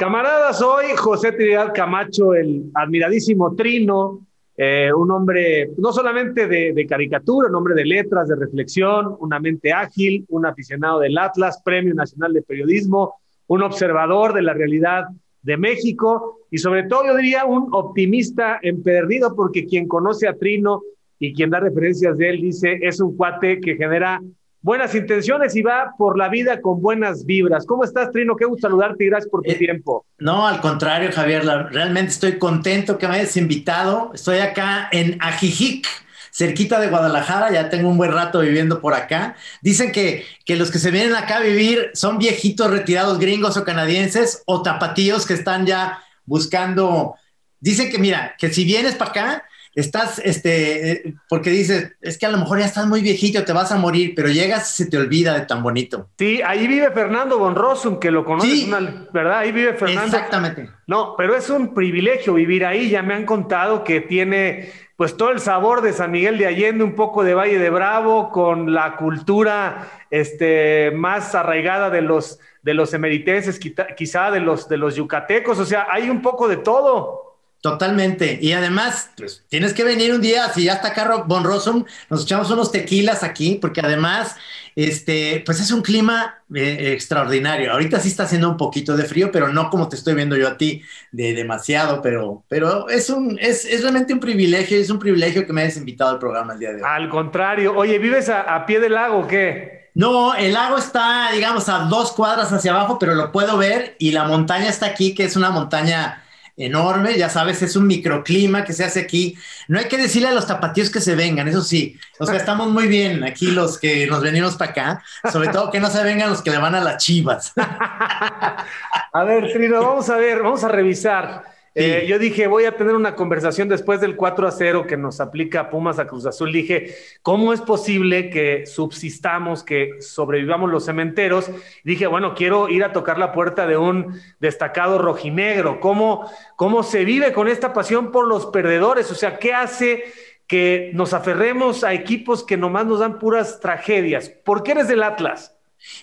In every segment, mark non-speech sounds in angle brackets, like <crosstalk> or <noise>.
Camaradas, hoy José Trinidad Camacho, el admiradísimo Trino, eh, un hombre no solamente de, caricatura, un hombre de letras, de reflexión, una mente ágil, un aficionado del Atlas, Premio Nacional de Periodismo, un observador de la realidad de México y sobre todo yo diría un optimista empedernido porque quien conoce a Trino y quien da referencias de él dice es un cuate que genera buenas intenciones y va por la vida con buenas vibras. ¿Cómo estás, Trino? Qué gusto saludarte y gracias por tu eh, tiempo. No, al contrario, Javier, realmente estoy contento que me hayas invitado. Estoy acá en Ajijic, cerquita de Guadalajara, ya tengo un buen rato viviendo por acá. Dicen que, que los que se vienen acá a vivir son viejitos retirados gringos o canadienses o tapatíos que están ya buscando. Dicen que, mira, que si vienes para acá, estás, este, porque dices, es que a lo mejor ya estás muy viejito, te vas a morir, pero llegas y se te olvida de tan bonito. Sí, ahí vive Fernando von que lo conoces, ¿verdad? Ahí vive Fernando. Exactamente. No, pero es un privilegio vivir ahí, ya me han contado que tiene pues todo el sabor de San Miguel de Allende, un poco de Valle de Bravo, con la cultura este, más arraigada de los, de los emeritenses, quizá de los, de los yucatecos, o sea, hay un poco de todo. Totalmente. Y además, pues tienes que venir un día, si ya está Carro Von Rossum, nos echamos unos tequilas aquí, porque además, este, pues es un clima eh, extraordinario. Ahorita sí está haciendo un poquito de frío, pero no como te estoy viendo yo a ti, de demasiado, pero, pero es un, es, es realmente un privilegio, es un privilegio que me hayas invitado al programa el día de hoy. Al contrario, oye, ¿vives a, a pie del lago o qué? No, el lago está, digamos, a dos cuadras hacia abajo, pero lo puedo ver y la montaña está aquí, que es una montaña enorme, ya sabes, es un microclima que se hace aquí. No hay que decirle a los tapatíos que se vengan, eso sí, o sea, estamos muy bien aquí los que nos venimos para acá, sobre todo que no se vengan los que le van a las chivas. <laughs> a ver, Trino, vamos a ver, vamos a revisar. Eh, yo dije, voy a tener una conversación después del 4 a 0 que nos aplica Pumas a Cruz Azul. Dije, ¿cómo es posible que subsistamos, que sobrevivamos los cementeros? Dije, bueno, quiero ir a tocar la puerta de un destacado rojinegro. ¿Cómo, cómo se vive con esta pasión por los perdedores? O sea, ¿qué hace que nos aferremos a equipos que nomás nos dan puras tragedias? ¿Por qué eres del Atlas?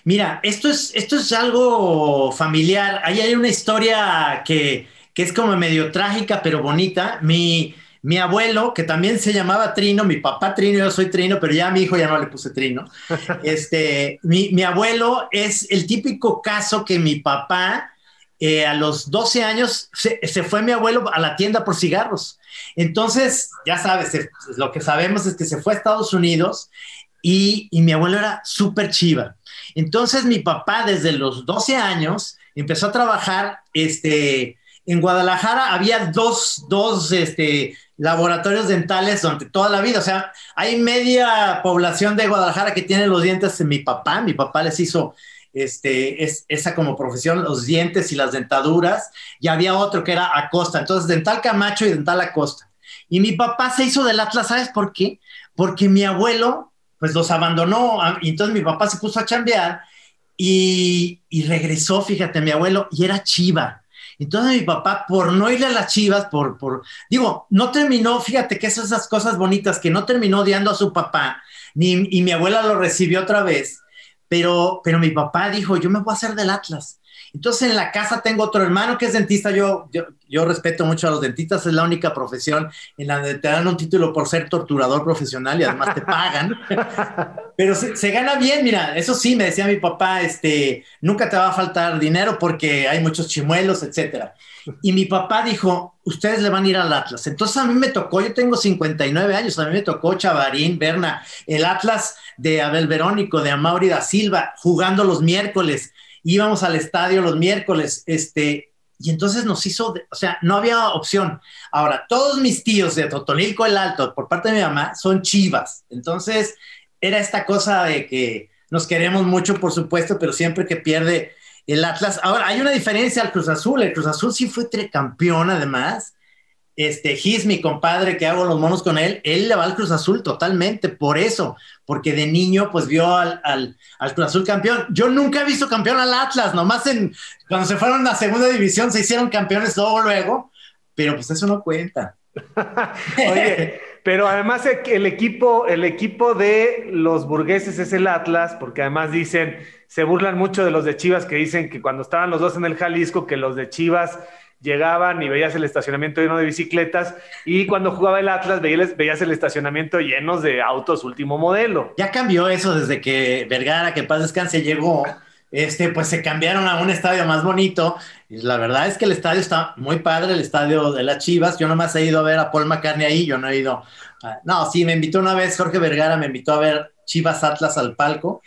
Mira, esto es, esto es algo familiar. Ahí hay una historia que que es como medio trágica, pero bonita. Mi, mi abuelo, que también se llamaba Trino, mi papá Trino, yo soy Trino, pero ya a mi hijo ya no le puse Trino. <laughs> Este, mi, mi abuelo es el típico caso que mi papá, eh, a los 12 años, se, se, fue mi abuelo a la tienda por cigarros. Entonces, ya sabes, lo que sabemos es que se fue a Estados Unidos y, y mi abuelo era súper chiva. Entonces, mi papá, desde los 12 años, empezó a trabajar, este, en Guadalajara había dos, dos este, laboratorios dentales durante toda la vida. O sea, hay media población de Guadalajara que tiene los dientes en mi papá. Mi papá les hizo este, es, esa como profesión, los dientes y las dentaduras. Y había otro que era Acosta. Entonces, Dental Camacho y Dental Acosta. Y mi papá se hizo del Atlas, ¿sabes por qué? Porque mi abuelo, pues los abandonó. Y entonces mi papá se puso a chambear y regresó, fíjate, mi abuelo, y era chiva entonces mi papá, por no irle a las chivas, por, por, digo, no terminó, fíjate que esas cosas bonitas, que no terminó odiando a su papá, ni, y mi abuela lo recibió otra vez, pero, pero mi papá dijo, yo me voy a hacer del Atlas. Entonces en la casa tengo otro hermano que es dentista. Yo, yo, respeto mucho a los dentistas, es la única profesión en la que te dan un título por ser torturador profesional y además te pagan. <laughs> Pero se, gana bien, mira, eso sí, me decía mi papá, este, nunca te va a faltar dinero porque hay muchos chimuelos, etcétera. Y mi papá dijo, ustedes le van a ir al Atlas. Entonces a mí me tocó, yo tengo 59 años, a mí me tocó Chavarín, Berna, el Atlas de Abel Verónico, de Amaury da Silva, jugando los miércoles íbamos al estadio los miércoles, este, y entonces nos hizo, o sea, no había opción. Ahora, todos mis tíos de Totonilco el Alto, por parte de mi mamá, son chivas. Entonces, era esta cosa de que nos queremos mucho, por supuesto, pero siempre que pierde el Atlas. Ahora, hay una diferencia al Cruz Azul. El Cruz Azul sí fue campeón, además. Este, Gis, mi compadre, que hago los monos con él, él le va al Cruz Azul totalmente, por eso, porque de niño pues vio al, al, Cruz Azul campeón. Yo nunca he visto campeón al Atlas, nomás en, cuando se fueron a la segunda división se hicieron campeones luego, luego, pero pues eso no cuenta. <laughs> Oye, Pero además el equipo, el equipo de los burgueses es el Atlas, porque además dicen, se burlan mucho de los de Chivas que dicen que cuando estaban los dos en el Jalisco, que los de Chivas llegaban y veías el estacionamiento lleno de bicicletas y cuando jugaba el Atlas veías, veías el estacionamiento llenos de autos último modelo. Ya cambió eso desde que Vergara, que paz descanse, llegó este, pues se cambiaron a un estadio más bonito. Y la verdad es que el estadio está muy padre, el estadio de las Chivas. Yo nomás he ido a ver a Paul McCartney ahí, yo no he ido. no, sí, me invitó una vez Jorge Vergara, me invitó a ver Chivas Atlas al palco.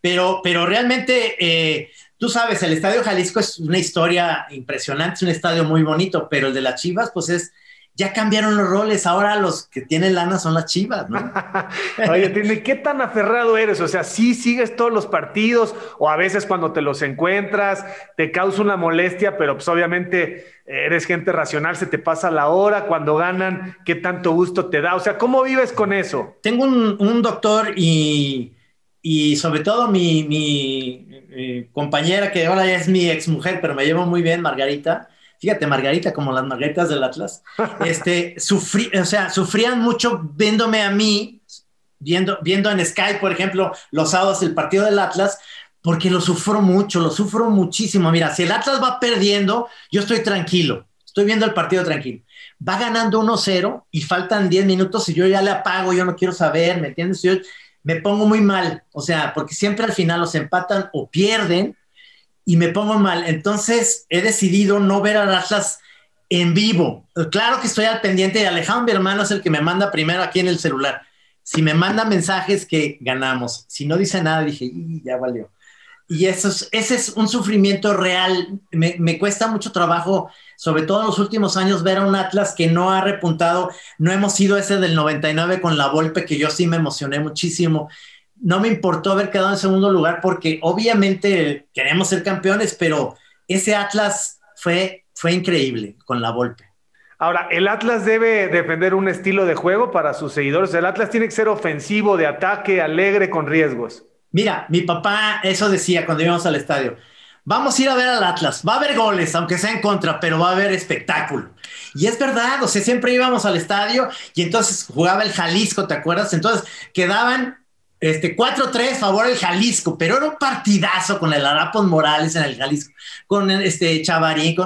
Pero, pero realmente, eh, tú sabes, el Estadio Jalisco es una historia impresionante, es un estadio muy bonito, pero el de las Chivas, pues es ya cambiaron los roles, ahora los que tienen lana son las chivas, ¿no? <laughs> Oye, Tini, ¿qué tan aferrado eres? O sea, sí sigues todos los partidos o a veces cuando te los encuentras te causa una molestia, pero pues obviamente eres gente racional, se te pasa la hora, cuando ganan, ¿qué tanto gusto te da? O sea, ¿cómo vives con eso? Tengo un, doctor y, y, sobre todo mi, mi, mi compañera, que ahora ya es mi exmujer, pero me llevo muy bien, Margarita fíjate, Margarita, como las margaritas del Atlas, <laughs> este, sufrí, o sea, sufrían mucho viéndome a mí, viendo, viendo en Skype, por ejemplo, los sábados el partido del Atlas, porque lo sufro mucho, lo sufro muchísimo. Mira, si el Atlas va perdiendo, yo estoy tranquilo, estoy viendo el partido tranquilo. Va ganando 1-0 y faltan 10 minutos y yo ya le apago, yo no quiero saber, ¿me entiendes? Yo me pongo muy mal, o sea, porque siempre al final los empatan o pierden y me pongo mal. Entonces he decidido no ver a Atlas en vivo. Claro que estoy al pendiente de Alejandro, mi hermano es el que me manda primero aquí en el celular. Si me manda mensajes que ganamos, si no dice nada, dije, ya valió. Y eso es, ese es un sufrimiento real. Me, me, cuesta mucho trabajo, sobre todo en los últimos años, ver a un Atlas que no ha repuntado. No hemos sido ese del 99 con la Volpe, que yo sí me emocioné muchísimo no me importó haber quedado en segundo lugar porque obviamente queremos ser campeones, pero ese Atlas fue, fue increíble con la Volpe. Ahora, el Atlas debe defender un estilo de juego para sus seguidores. El Atlas tiene que ser ofensivo, de ataque, alegre, con riesgos. Mira, mi papá eso decía cuando íbamos al estadio. Vamos a ir a ver al Atlas. Va a haber goles, aunque sea en contra, pero va a haber espectáculo. Y es verdad, o sea, siempre íbamos al estadio y entonces jugaba el Jalisco, ¿te acuerdas? Entonces quedaban este, 4-3 favor el Jalisco, pero era un partidazo con el Arapos Morales en el Jalisco, con este Chavarín,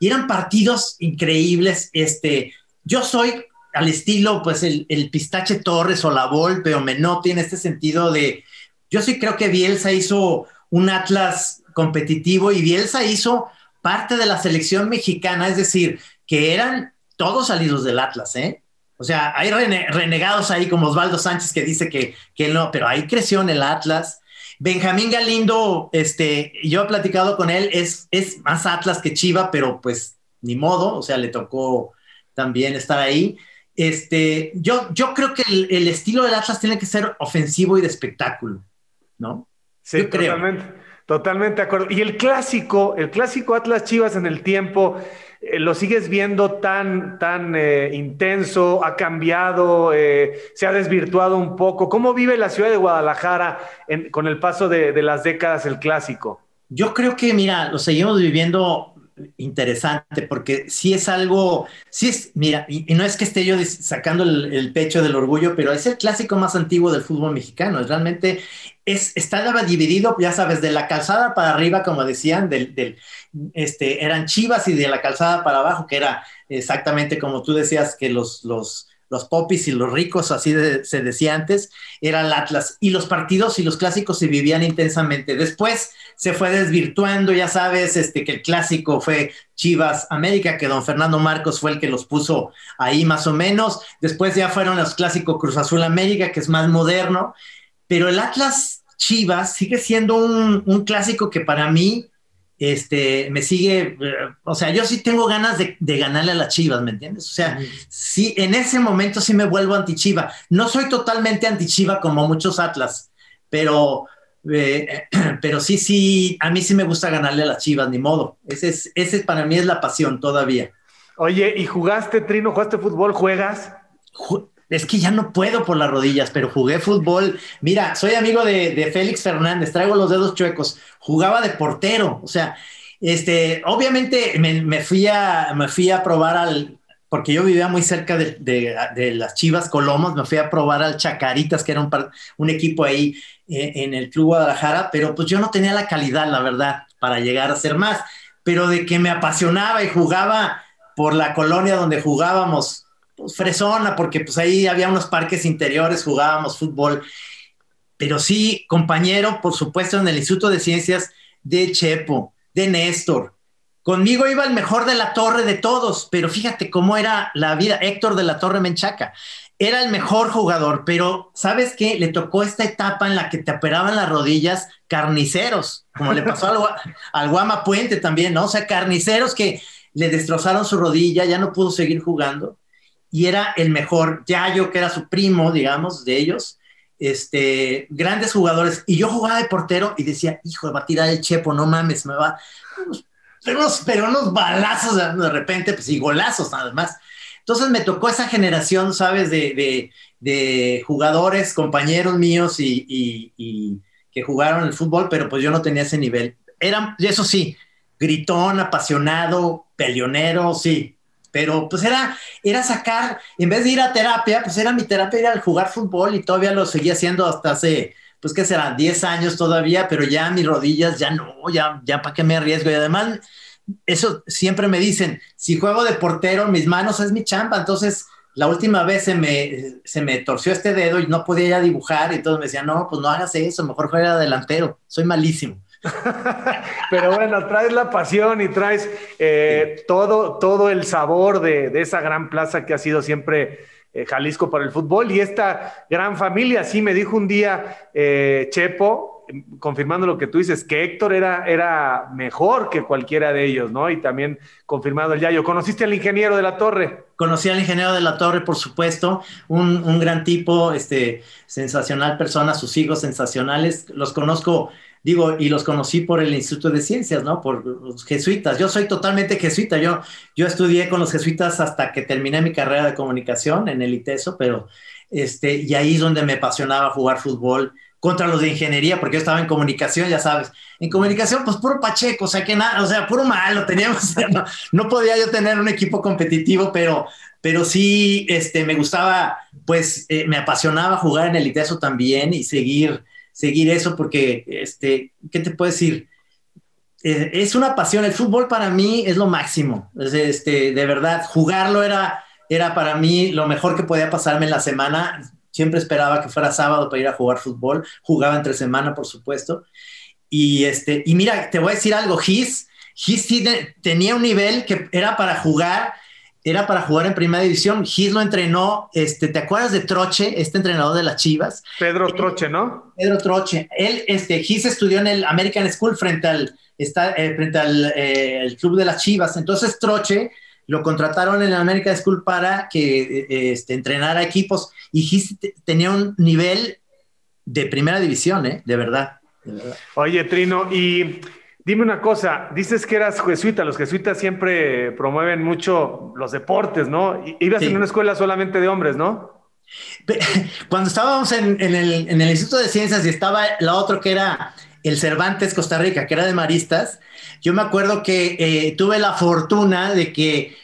y eran partidos increíbles. Este, yo soy al estilo, pues, el, Pistache Torres o la Volpe o Menotti en este sentido de, yo sí creo que Bielsa hizo un Atlas competitivo y Bielsa hizo parte de la selección mexicana, es decir, que eran todos salidos del Atlas, ¿eh? O sea, hay renegados ahí como Osvaldo Sánchez que dice que, no, pero ahí creció en el Atlas. Benjamín Galindo, este, yo he platicado con él, es, es más Atlas que Chiva, pero pues ni modo, o sea, le tocó también estar ahí. Este, yo, yo creo que el, estilo del Atlas tiene que ser ofensivo y de espectáculo, ¿no? Sí, totalmente, totalmente de acuerdo. Y el clásico, el clásico Atlas Chivas en el tiempo, eh, lo sigues viendo tan, tan eh, intenso, ha cambiado, eh, se ha desvirtuado un poco. ¿Cómo vive la ciudad de Guadalajara con el paso de, de, las décadas el clásico? Yo creo que, mira, lo seguimos viviendo interesante porque sí es algo, sí es, mira, y, no es que esté yo sacando el, pecho del orgullo, pero es el clásico más antiguo del fútbol mexicano. Es realmente, es, estaba dividido, ya sabes, de la calzada para arriba, como decían, del, del, este, eran chivas y de la calzada para abajo, que era exactamente como tú decías que los, los, los popis y los ricos, así se decía antes, era el Atlas. Y los partidos y los clásicos se vivían intensamente. Después se fue desvirtuando, ya sabes, este, que el clásico fue Chivas América, que don Fernando Marcos fue el que los puso ahí más o menos. Después ya fueron los clásicos Cruz Azul América, que es más moderno. Pero el Atlas Chivas sigue siendo un, un clásico que para mí este, me sigue, o sea, yo sí tengo ganas de, ganarle a las Chivas, ¿me entiendes? O sea, sí, en ese momento sí me vuelvo anti-Chiva. No soy totalmente anti-Chiva como muchos Atlas, pero, eh, <clears throat> pero sí, sí, a mí sí me gusta ganarle a las Chivas, ni modo. Ese, es, ese para mí es la pasión todavía. Oye, ¿y jugaste, Trino? ¿Jugaste fútbol? ¿Juegas? Es que ya no puedo por las rodillas, pero jugué fútbol. Mira, soy amigo de, Félix Fernández, traigo los dedos chuecos. Jugaba de portero, o sea, este, obviamente me, fui a, me fui a probar al, porque yo vivía muy cerca de, las Chivas Colomos, me fui a probar al Chacaritas, que era un, equipo ahí eh, en el Club Guadalajara, pero pues yo no tenía la calidad, la verdad, para llegar a ser más, pero de que me apasionaba y jugaba por la colonia donde jugábamos, pues fresona, porque pues ahí había unos parques interiores, jugábamos fútbol, pero sí, compañero, por supuesto, en el Instituto de Ciencias de Chepo, de Néstor, Conmigo iba el mejor de la torre de todos, pero fíjate cómo era la vida. Héctor de la Torre Menchaca era el mejor jugador, pero ¿sabes qué? Le tocó esta etapa en la que te operaban las rodillas carniceros, como le pasó al, <laughs> al Guama Puente también, ¿no? O sea, carniceros que le destrozaron su rodilla, ya no pudo seguir jugando y era el mejor. Yayo, que era su primo, digamos, de ellos, este, grandes jugadores. Y yo jugaba de portero y decía, hijo, va a tirar el chepo, no mames, me va pero unos, pero unos balazos de repente, pues y golazos nada más. Entonces me tocó esa generación, ¿sabes? De, de, jugadores, compañeros míos y, y, que jugaron el fútbol, pero pues yo no tenía ese nivel. Eran, eso sí, gritón, apasionado, peleonero, sí, pero pues era, era sacar, en vez de ir a terapia, pues era mi terapia ir a jugar fútbol y todavía lo seguía haciendo hasta hace, pues qué será, 10 años todavía, pero ya mis rodillas, ya no, ya, ya para qué me arriesgo. Y además, eso siempre me dicen, si juego de portero, mis manos es mi champa, entonces la última vez se me, se me torció este dedo y no podía dibujar, y entonces me decían, no, pues no hagas eso, mejor juega delantero, soy malísimo. <laughs> Pero bueno, traes la pasión y traes eh, todo, todo el sabor de, de, esa gran plaza que ha sido siempre eh, Jalisco para el fútbol y esta gran familia. Sí, me dijo un día eh, Chepo, confirmando lo que tú dices, que Héctor era, era mejor que cualquiera de ellos, ¿no? Y también confirmado el Yayo. ¿Conociste al ingeniero de la Torre? Conocí al ingeniero de la Torre, por supuesto, un, un gran tipo, este, sensacional persona, sus hijos sensacionales. Los conozco digo, y los conocí por el Instituto de Ciencias, ¿no? Por los jesuitas. Yo soy totalmente jesuita. Yo, yo estudié con los jesuitas hasta que terminé mi carrera de comunicación en el ITESO, pero este, y ahí es donde me apasionaba jugar fútbol contra los de ingeniería, porque yo estaba en comunicación, ya sabes. En comunicación, pues puro pacheco, o sea, que nada, o sea, puro malo teníamos. <laughs> no, podía yo tener un equipo competitivo, pero, pero sí, este, me gustaba, pues, eh, me apasionaba jugar en el ITESO también y seguir seguir eso porque, este, ¿qué te puedo decir? Eh, es una pasión, el fútbol para mí es lo máximo, este, de verdad, jugarlo era, era para mí lo mejor que podía pasarme en la semana, siempre esperaba que fuera sábado para ir a jugar fútbol, jugaba entre semana, por supuesto, y, este, y mira, te voy a decir algo, Gis, Gis tenía un nivel que era para jugar era para jugar en primera división. Gis lo entrenó, este, ¿te acuerdas de Troche, este entrenador de las Chivas? Pedro Troche, ¿no? Pedro Troche. Él, este, Gis estudió en el American School frente al, está, eh, frente al eh, club de las Chivas. Entonces Troche lo contrataron en el American School para que eh, este, entrenara equipos y Gis tenía un nivel de primera división, ¿eh? De verdad. De verdad. Oye, Trino, y Dime una cosa, dices que eras jesuita, los jesuitas siempre promueven mucho los deportes, ¿no? Ibas en una escuela solamente de hombres, ¿no? <laughs> Cuando estábamos en, el, Instituto de Ciencias y estaba la otra que era el Cervantes Costa Rica, que era de maristas, yo me acuerdo que eh, tuve la fortuna de que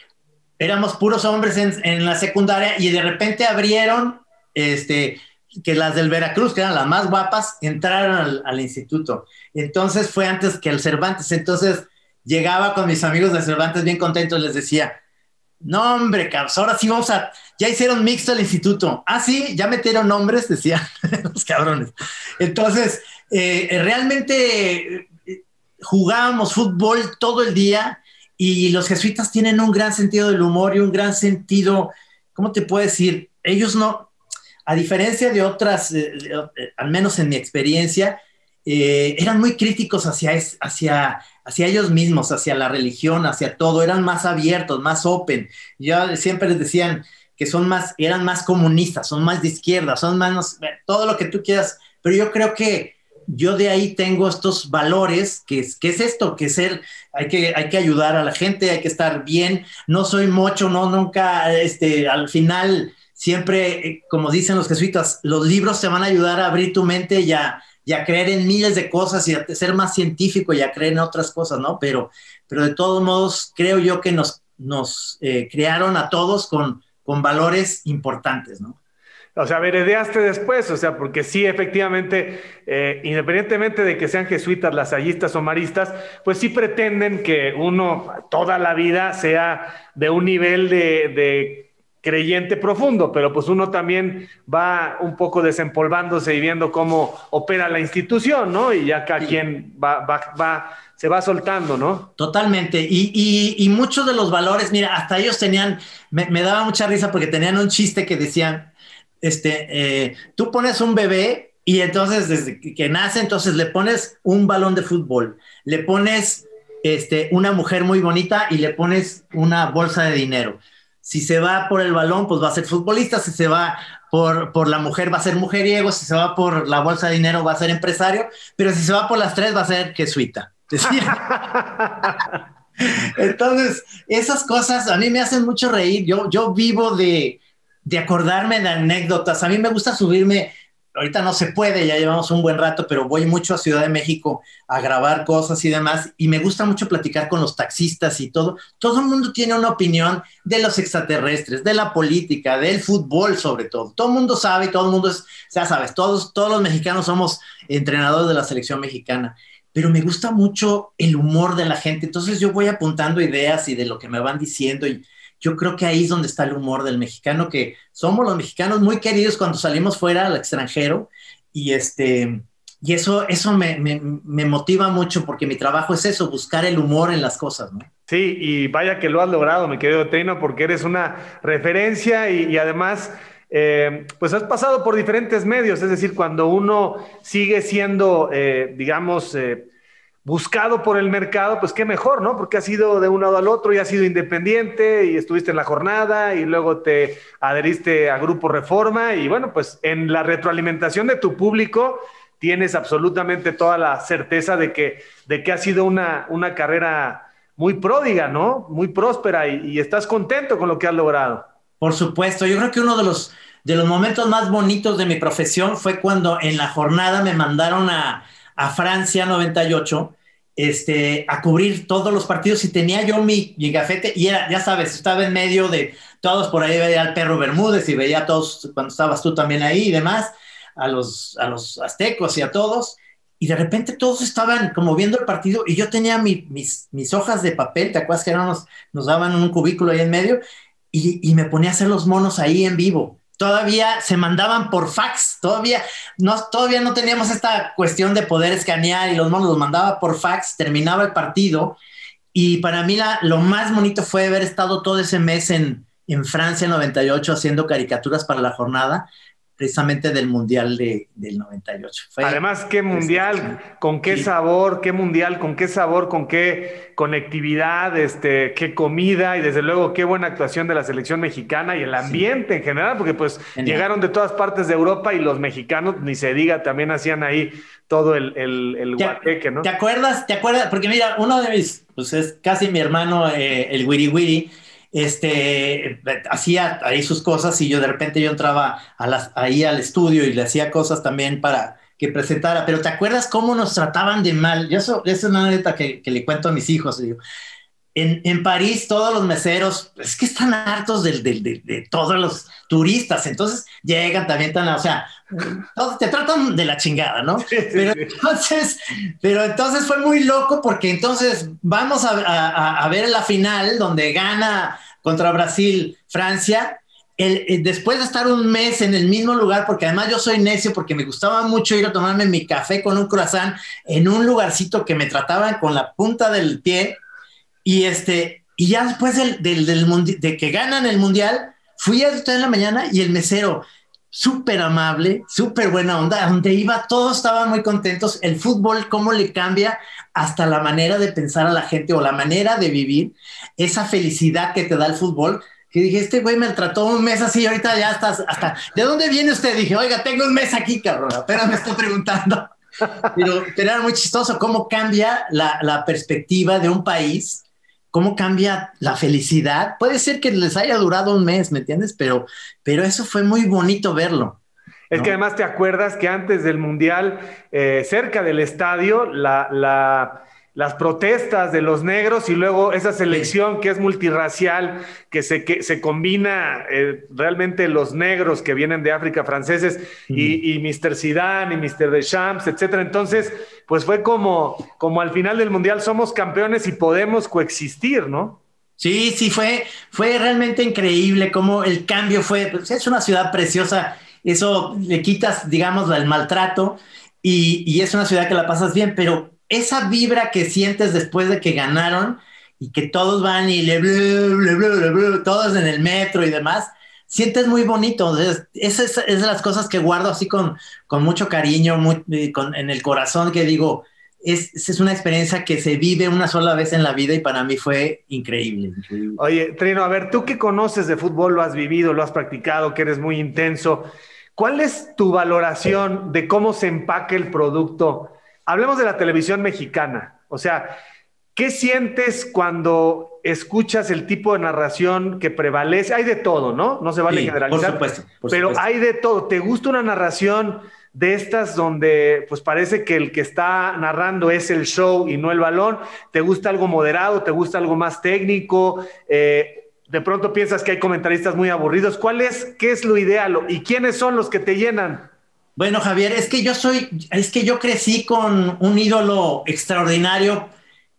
éramos puros hombres en, la secundaria y de repente abrieron este, que las del Veracruz, que eran las más guapas, entraron al instituto. Entonces fue antes que el Cervantes. Entonces llegaba con mis amigos de Cervantes bien contentos, les decía, no hombre, cabros, ahora sí vamos a, ya hicieron mixto el instituto. Ah, sí, ya metieron nombres, <laughs> decían los cabrones. Entonces, eh, realmente eh, jugábamos fútbol todo el día y los jesuitas tienen un gran sentido del humor y un gran sentido, ¿cómo te puedo decir? Ellos no, a diferencia de otras, eh, al menos en mi experiencia, eh, eran muy críticos hacia, hacia, hacia ellos mismos, hacia la religión, hacia todo, eran más abiertos, más open. Ya siempre les decían que son más, eran más comunistas, son más de izquierda, son más, todo lo que tú quieras, pero yo creo que yo de ahí tengo estos valores, que es, que es esto, que ser, hay que, hay que ayudar a la gente, hay que estar bien, no soy mocho, no, nunca, este, al final, siempre, eh, como dicen los jesuitas, los libros te van a ayudar a abrir tu mente y a, creer en miles de cosas y a ser más científico y a creer en otras cosas, ¿no? Pero, pero de todos modos, creo yo que nos, nos eh, crearon a todos con, con valores importantes, ¿no? O sea, veredeaste después, o sea, porque sí, efectivamente, eh, independientemente de que sean jesuitas, lasallistas o maristas, pues sí pretenden que uno toda la vida sea de un nivel de, creyente profundo, pero pues uno también va un poco desempolvándose y viendo cómo opera la institución, ¿no? Y ya cada quien va, va, va, se va soltando, ¿no? Totalmente. Y, y, muchos de los valores, mira, hasta ellos tenían, me, me daba mucha risa porque tenían un chiste que decían, este, eh, tú pones un bebé y entonces desde que nace, entonces le pones un balón de fútbol, le pones este, una mujer muy bonita y le pones una bolsa de dinero. Si se va por el balón, pues va a ser futbolista, si se va por, por la mujer va a ser mujeriego, si se va por la bolsa de dinero va a ser empresario, pero si se va por las tres va a ser jesuita. <laughs> <laughs> Entonces, esas cosas a mí me hacen mucho reír. Yo, yo vivo de, de acordarme de anécdotas. A mí me gusta subirme, ahorita no se puede, ya llevamos un buen rato, pero voy mucho a Ciudad de México a grabar cosas y demás, y me gusta mucho platicar con los taxistas y todo. Todo el mundo tiene una opinión de los extraterrestres, de la política, del fútbol sobre todo. Todo el mundo sabe, todo el mundo es, ya sabes, todos, todos los mexicanos somos entrenadores de la selección mexicana pero me gusta mucho el humor de la gente. Entonces yo voy apuntando ideas y de lo que me van diciendo y yo creo que ahí es donde está el humor del mexicano, que somos los mexicanos muy queridos cuando salimos fuera al extranjero y este... Y eso, eso me, me, motiva mucho porque mi trabajo es eso, buscar el humor en las cosas, ¿no? Sí, y vaya que lo has logrado, mi querido Teino, porque eres una referencia y, además, eh, pues has pasado por diferentes medios, es decir, cuando uno sigue siendo, eh, digamos, eh, buscado por el mercado, pues qué mejor, ¿no? Porque has ido de un lado al otro y has sido independiente y estuviste en la jornada y luego te adheriste a Grupo Reforma y bueno, pues en la retroalimentación de tu público tienes absolutamente toda la certeza de que, de que ha sido una, una carrera muy pródiga, ¿no? Muy próspera y, y estás contento con lo que has logrado. Por supuesto, yo creo que uno de los, de los momentos más bonitos de mi profesión fue cuando en la jornada me mandaron a, a Francia 98 este, a cubrir todos los partidos y tenía yo mi, mi gafete y era, ya sabes, estaba en medio de todos, por ahí veía al perro Bermúdez y veía a todos cuando estabas tú también ahí y demás, a los, a los aztecos y a todos. Y de repente todos estaban como viendo el partido y yo tenía mis, mis hojas de papel, ¿te acuerdas que nos, nos daban un cubículo ahí en medio? Y, y me ponía a hacer los monos ahí en vivo todavía se mandaban por fax, todavía no, todavía no teníamos esta cuestión de poder escanear y los monos los mandaba por fax, terminaba el partido. Y para mí la, lo más bonito fue haber estado todo ese mes en, en Francia 98 haciendo caricaturas para la jornada precisamente del Mundial de, del 98. Además, qué Mundial, con qué sabor, qué Mundial, con qué sabor, con qué conectividad, este, qué comida y desde luego qué buena actuación de la selección mexicana y el ambiente en general, porque pues llegaron de todas partes de Europa y los mexicanos, ni se diga, también hacían ahí todo el, el, guateque, ¿no? ¿Te acuerdas? ¿Te acuerdas? Porque mira, uno de mis, pues es casi mi hermano, eh, el Wiri Wiri, este, hacía ahí sus cosas y yo de repente yo entraba a las, ahí al estudio y le hacía cosas también para que presentara, pero ¿te acuerdas cómo nos trataban de mal? Yo eso, es una neta que, que, le cuento a mis hijos, digo, en, en, París todos los meseros, es que están hartos de, de, de, todos los turistas, entonces llegan también tan, o sea, todos te tratan de la chingada, ¿no? pero, Entonces, pero entonces fue muy loco porque entonces vamos a, a, a ver la final donde gana contra Brasil Francia. El, el, después de estar un mes en el mismo lugar, porque además yo soy necio, porque me gustaba mucho ir a tomarme mi café con un croissant en un lugarcito que me trataban con la punta del pie, y este, y ya después del, del, del de que ganan el mundial, fui a estar en la mañana y el mesero, súper amable, súper buena onda, donde iba, todos estaban muy contentos. El fútbol, cómo le cambia hasta la manera de pensar a la gente o la manera de vivir, esa felicidad que te da el fútbol. Que dije, este güey me trató un mes así, ahorita ya estás hasta. ¿De dónde viene usted? Dije, oiga, tengo un mes aquí, cabrón, apenas me estoy preguntando. <laughs> Pero, pero era muy chistoso cómo cambia la, la perspectiva de un país cómo cambia la felicidad. Puede ser que les haya durado un mes, ¿me entiendes? Pero, pero eso fue muy bonito verlo. Es que además te acuerdas que antes del Mundial, eh, cerca del estadio, la, la las protestas de los negros y luego esa selección que es multirracial, que se, que se combina eh, realmente los negros que vienen de África franceses y, y Mr. Zidane y Mr. Deschamps, etcétera. Entonces, pues fue como, como al final del Mundial somos campeones y podemos coexistir, ¿no? Sí, sí, fue, fue realmente increíble cómo el cambio fue, pues, es una ciudad preciosa, eso le quitas, digamos, el maltrato y, y es una ciudad que la pasas bien, pero esa vibra que sientes después de que ganaron y que todos van y le, todos en el metro y demás, sientes muy bonito. Esa es, es, de las cosas que guardo así con, con mucho cariño, muy, con, en el corazón, que digo, es, es, una experiencia que se vive una sola vez en la vida y para mí fue increíble, increíble. Oye, Trino, a ver, tú que conoces de fútbol, lo has vivido, lo has practicado, que eres muy intenso, ¿cuál es tu valoración de cómo se empaca el producto? Hablemos de la televisión mexicana. O sea, ¿qué sientes cuando escuchas el tipo de narración que prevalece? Hay de todo, ¿no? No se vale sí, generalizar. Por supuesto. Por pero supuesto. hay de todo. ¿Te gusta una narración de estas donde pues parece que el que está narrando es el show y no el balón? ¿Te gusta algo moderado? ¿Te gusta algo más técnico? Eh, de pronto piensas que hay comentaristas muy aburridos. ¿Cuál es, qué es lo ideal? ¿Y quiénes son los que te llenan? Bueno, Javier, es que yo soy, es que yo crecí con un ídolo extraordinario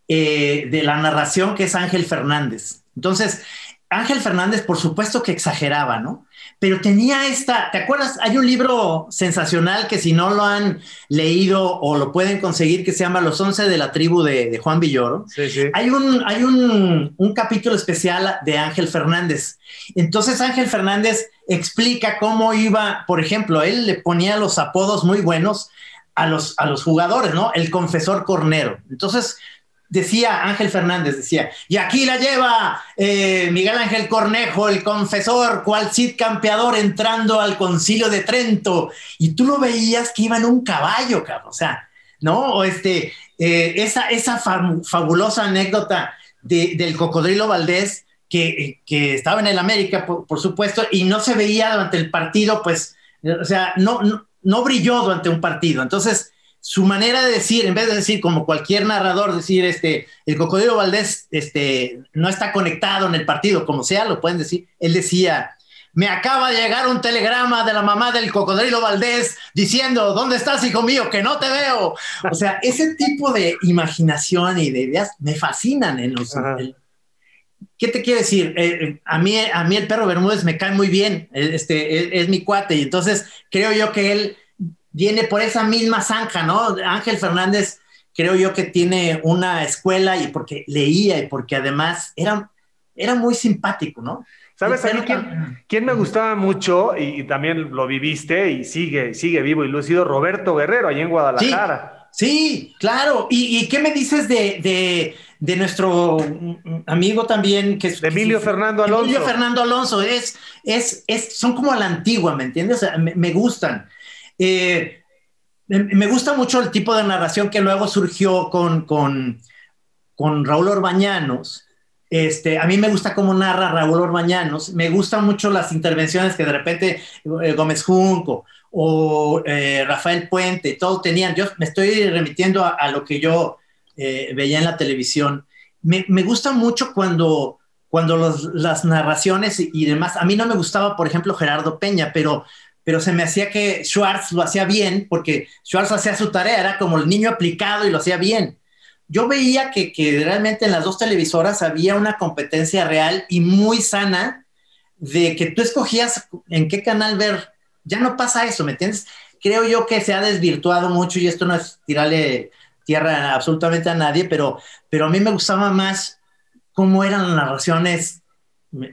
eh, de la narración que es Ángel Fernández. Entonces, Ángel Fernández, por supuesto que exageraba, ¿no? Pero tenía esta, ¿te acuerdas? Hay un libro sensacional que si no lo han leído o lo pueden conseguir que se llama Los Once de la tribu de, de Juan Villoro. Sí, sí. Hay, un, hay un, un capítulo especial de Ángel Fernández. Entonces Ángel Fernández explica cómo iba, por ejemplo, él le ponía los apodos muy buenos a los, a los jugadores, ¿no? El confesor cornero. Entonces, decía Ángel Fernández, decía, y aquí la lleva eh, Miguel Ángel Cornejo, el confesor, cual Cid campeador entrando al concilio de Trento, y tú lo veías que iba en un caballo, cabrón, o sea, ¿no? O este, eh, esa, esa fabulosa anécdota de, del cocodrilo Valdés, que, que, estaba en el América, por, por, supuesto, y no se veía durante el partido, pues, o sea, no, no, no brilló durante un partido. Entonces, su manera de decir, en vez de decir como cualquier narrador, decir, este, el Cocodrilo Valdés este, no está conectado en el partido, como sea, lo pueden decir, él decía, me acaba de llegar un telegrama de la mamá del Cocodrilo Valdés diciendo, ¿dónde estás, hijo mío? Que no te veo. O sea, <laughs> ese tipo de imaginación y de ideas me fascinan en los... El, ¿Qué te quiero decir? Eh, a, mí, a mí el perro Bermúdez me cae muy bien, este, es, es mi cuate, y entonces creo yo que él viene por esa misma zanja, ¿no? Ángel Fernández creo yo que tiene una escuela y porque leía y porque además era, era muy simpático, ¿no? ¿Sabes a mí quién, quién, me gustaba mucho y, y, también lo viviste y sigue, sigue vivo y lucido? Roberto Guerrero, allí en Guadalajara. Sí, sí claro. ¿Y, ¿Y, qué me dices de, de, de, nuestro amigo también? que es, Emilio que, Fernando Alonso. Emilio Fernando Alonso. Es, es, es, son como a la antigua, ¿me entiendes? O sea, me, me gustan. Eh, me gusta mucho el tipo de narración que luego surgió con, con, con Raúl Orbañanos. Este, a mí me gusta cómo narra Raúl Orbañanos. Me gustan mucho las intervenciones que de repente eh, Gómez Junco o eh, Rafael Puente, todos tenían. Yo me estoy remitiendo a, lo que yo veía en la televisión. Me, me gusta mucho cuando, cuando los, las narraciones y demás. A mí no me gustaba, por ejemplo, Gerardo Peña, pero pero se me hacía que Schwartz lo hacía bien, porque Schwartz hacía su tarea, era como el niño aplicado y lo hacía bien. Yo veía que, que realmente en las dos televisoras había una competencia real y muy sana de que tú escogías en qué canal ver. Ya no pasa eso, ¿me entiendes? Creo yo que se ha desvirtuado mucho y esto no es tirarle tierra absolutamente a nadie, pero, pero a mí me gustaba más cómo eran las narraciones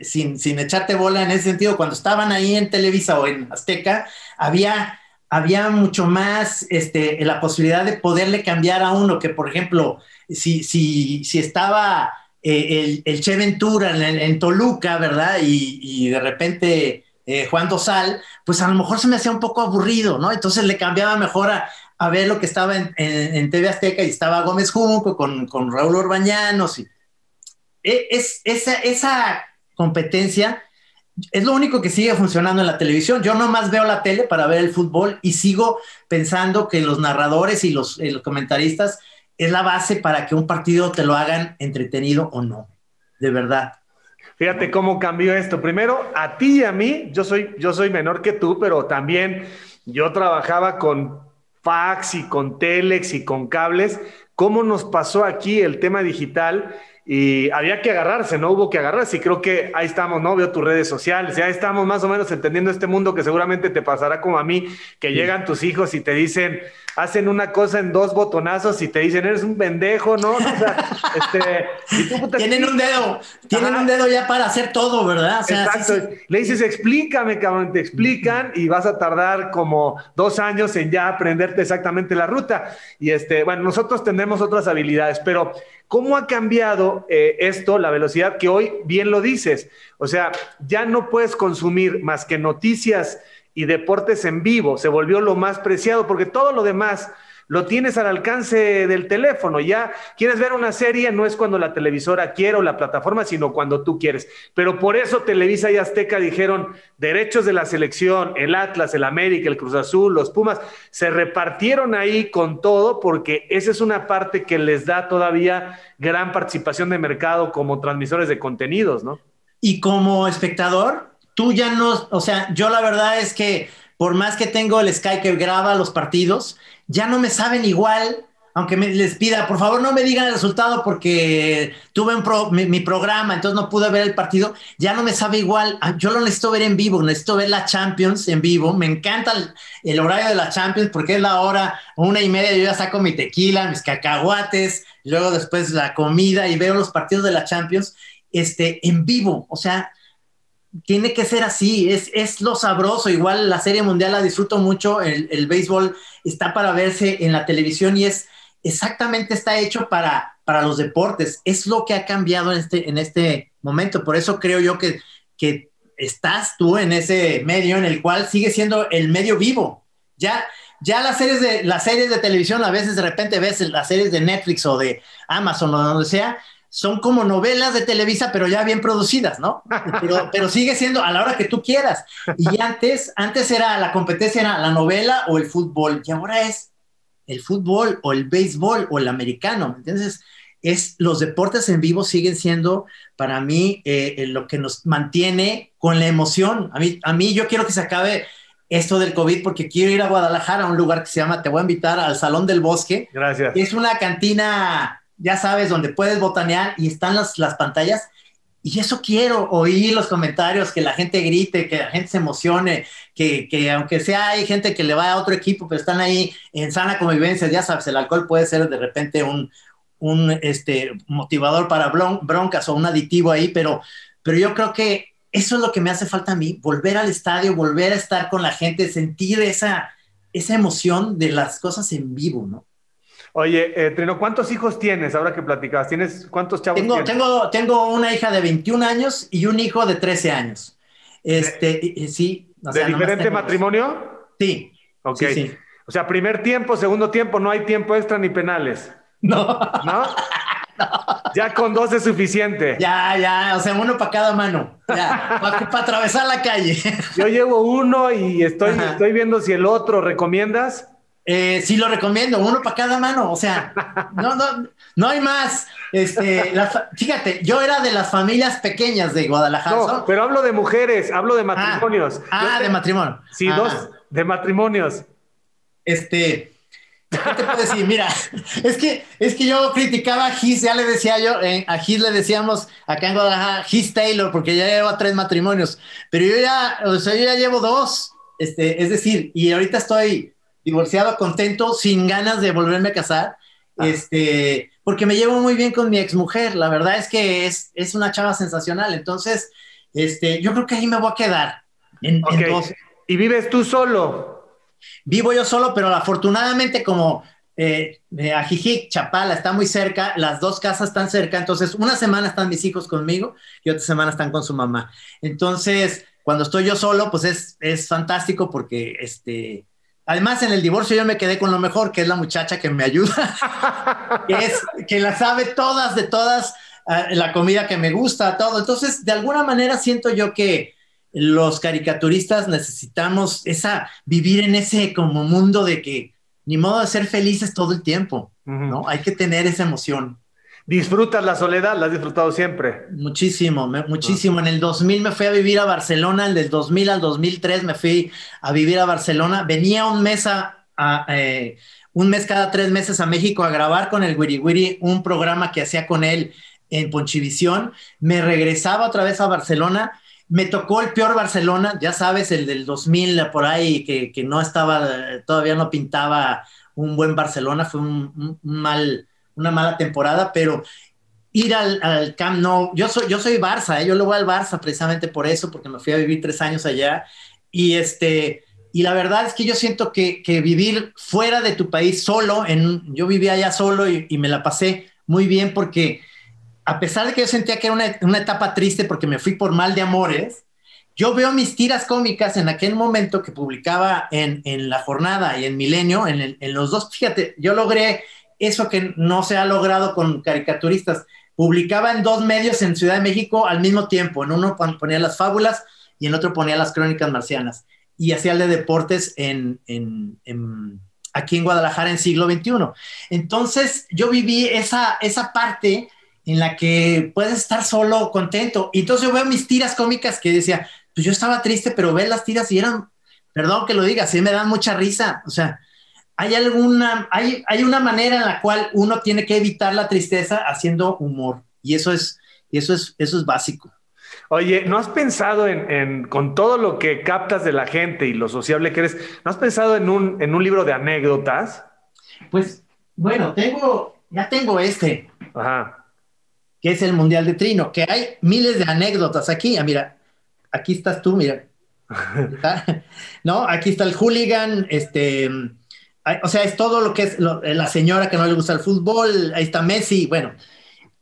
sin, sin echarte bola en ese sentido, cuando estaban ahí en Televisa o en Azteca, había, había mucho más este, la posibilidad de poderle cambiar a uno, que por ejemplo, si, si, si estaba eh, el, Che Ventura en, Toluca, ¿verdad? Y, de repente eh, Juan Dosal, pues a lo mejor se me hacía un poco aburrido, ¿no? Entonces le cambiaba mejor a, ver lo que estaba en, en, en, TV Azteca y estaba Gómez Junco con, con Raúl Orbañanos. Y, e, es, esa, esa competencia, es lo único que sigue funcionando en la televisión. Yo nomás veo la tele para ver el fútbol y sigo pensando que los narradores y los, eh, los comentaristas es la base para que un partido te lo hagan entretenido o no, de verdad. Fíjate cómo cambió esto. Primero, a ti y a mí, yo soy, yo soy menor que tú, pero también yo trabajaba con fax y con telex y con cables. ¿Cómo nos pasó aquí el tema digital? Y había que agarrarse, ¿no? Hubo que agarrarse y creo que ahí estamos, ¿no? Veo tus redes sociales, ya estamos más o menos entendiendo este mundo que seguramente te pasará como a mí, que llegan tus hijos y te dicen, hacen una cosa en dos botonazos y te dicen, eres un pendejo, ¿no? O sea, <laughs> este, tienen un dedo, tienen un dedo ya para hacer todo, ¿verdad? O sea, Exacto. Le dices, explícame, cabrón, te explican y vas a tardar como dos años en ya aprenderte exactamente la ruta. Y este, bueno, nosotros tenemos otras habilidades, pero ¿Cómo ha cambiado eh, esto, la velocidad que hoy bien lo dices? O sea, ya no puedes consumir más que noticias y deportes en vivo, se volvió lo más preciado porque todo lo demás lo tienes al alcance del teléfono. Ya quieres ver una serie, no es cuando la televisora quiere o la plataforma, sino cuando tú quieres. Pero por eso Televisa y Azteca dijeron derechos de la selección, el Atlas, el América, el Cruz Azul, los Pumas, se repartieron ahí con todo porque esa es una parte que les da todavía gran participación de mercado como transmisores de contenidos, ¿no? Y como espectador, tú ya no, o sea, yo la verdad es que por más que tengo el Sky que graba los partidos, ya no me saben igual, aunque me, les pida, por favor no me digan el resultado porque tuve mi, programa, entonces no pude ver el partido, ya no me sabe igual, ah, yo lo necesito ver en vivo, necesito ver la Champions en vivo, me encanta el, horario de la Champions porque es la hora, una y media, yo ya saco mi tequila, mis cacahuates, luego después la comida y veo los partidos de la Champions este, en vivo, o sea, tiene que ser así, es, es lo sabroso, igual la Serie Mundial la disfruto mucho, el, el béisbol está para verse en la televisión y es exactamente está hecho para, para los deportes. Es lo que ha cambiado en este, en este momento. Por eso creo yo que, que estás tú en ese medio en el cual sigue siendo el medio vivo. Ya, ya las series de las series de televisión a veces de repente ves las series de Netflix o de Amazon o donde sea son como novelas de Televisa, pero ya bien producidas, ¿no? Pero, pero, sigue siendo a la hora que tú quieras. Y antes, antes era la competencia, era la novela o el fútbol, y ahora es el fútbol o el béisbol o el americano. Entonces, es, los deportes en vivo siguen siendo para mí eh, eh, lo que nos mantiene con la emoción. A mí, a mí yo quiero que se acabe esto del COVID porque quiero ir a Guadalajara, a un lugar que se llama, te voy a invitar al Salón del Bosque. Gracias. Es una cantina ya sabes, donde puedes botanear y están las, las pantallas. Y eso quiero, oír los comentarios, que la gente grite, que la gente se emocione, que, que, aunque sea hay gente que le va a otro equipo, pero están ahí en sana convivencia, ya sabes, el alcohol puede ser de repente un, un este, motivador para broncas o un aditivo ahí, pero, pero yo creo que eso es lo que me hace falta a mí, volver al estadio, volver a estar con la gente, sentir esa, esa emoción de las cosas en vivo, ¿no? Oye, eh, Trino, ¿cuántos hijos tienes ahora que platicabas? ¿Tienes cuántos chavos tengo, tienes? Tengo, tengo una hija de 21 años y un hijo de 13 años. Este, sí. ¿De diferente matrimonio? Sí. Ok. O sea, primer tiempo, segundo tiempo, no hay tiempo extra ni penales. No. ¿No? <laughs> Ya con dos es suficiente. Ya, ya, o sea, uno para cada mano. Ya, para atravesar la calle. Yo llevo uno y estoy, estoy viendo si el otro recomiendas. Eh, sí lo recomiendo, uno para cada mano, o sea, no, no, no hay más. Este, fíjate, yo era de las familias pequeñas de Guadalajara. No, pero hablo de mujeres, hablo de ah, matrimonios. Ah, de matrimonio. Sí, dos de matrimonios. Este, ¿qué te puedo decir? Mira, es que, es que yo criticaba a Gis, ya le decía yo, eh, a Gis le decíamos acá en Guadalajara, Gis Taylor, porque ya lleva tres matrimonios, pero yo ya, o sea, yo ya llevo dos, este, es decir, y ahorita estoy divorciado, contento, sin ganas de volverme a casar, ah. este, porque me llevo muy bien con mi exmujer. La verdad es que es, es una chava sensacional. Entonces, este, yo creo que ahí me voy a quedar. En, ¿Y vives tú solo? Vivo yo solo, pero afortunadamente como eh, Ajijic, Chapala está muy cerca, las dos casas están cerca, entonces una semana están mis hijos conmigo y otra semana están con su mamá. Entonces, cuando estoy yo solo, pues es, es fantástico porque este, Además, en el divorcio yo me quedé con lo mejor, que es la muchacha que me ayuda, <laughs> que es que la sabe todas de todas, eh, la comida que me gusta, todo. Entonces, de alguna manera siento yo que los caricaturistas necesitamos esa vivir en ese como mundo de que ni modo de ser felices todo el tiempo, ¿no? Hay que tener esa emoción. ¿Disfrutas la soledad? ¿La has disfrutado siempre? Muchísimo, muchísimo. En el 2000 me fui a vivir a Barcelona, en el 2000 al 2003 me fui a vivir a Barcelona. Venía un mes a, eh, un mes cada tres meses a México a grabar con el Wiri Wiri un programa que hacía con él en Ponchivisión. Me regresaba otra vez a Barcelona. Me tocó el peor Barcelona, ya sabes, el del 2000 por ahí, que, que no estaba, todavía no pintaba un buen Barcelona. Fue un mal una mala temporada, pero ir al, al, Camp Nou, yo soy, yo soy Barça, ¿eh? yo lo voy al Barça precisamente por eso, porque me fui a vivir tres años allá, y este, y la verdad es que yo siento que, que vivir fuera de tu país solo, en, yo vivía allá solo y, y, me la pasé muy bien porque a pesar de que yo sentía que era una, una etapa triste porque me fui por mal de amores, yo veo mis tiras cómicas en aquel momento que publicaba en, en La Jornada y en Milenio, en, en los dos, fíjate, yo logré eso que no se ha logrado con caricaturistas. Publicaba en dos medios en Ciudad de México al mismo tiempo. En uno ponía las fábulas y en otro ponía las crónicas marcianas. Y hacía el de deportes en, aquí en Guadalajara en siglo XXI. Entonces yo viví esa, esa parte en la que puedes estar solo, contento. Y entonces yo veo mis tiras cómicas que decía, pues yo estaba triste, pero ve las tiras y eran, perdón que lo diga, sí me dan mucha risa. O sea, hay alguna, hay, hay una manera en la cual uno tiene que evitar la tristeza haciendo humor. Y eso es, eso es, eso es básico. Oye, ¿no has pensado en, con todo lo que captas de la gente y lo sociable que eres, ¿no has pensado en un, en un libro de anécdotas? Pues, bueno, tengo, ya tengo este. Ajá. Que es el Mundial de Trino, que hay miles de anécdotas aquí. Ah, mira, aquí estás tú, mira. <laughs> ¿No? Aquí está el hooligan, este, o sea, es todo lo que es eh, la señora que no le gusta el fútbol, ahí está Messi, bueno.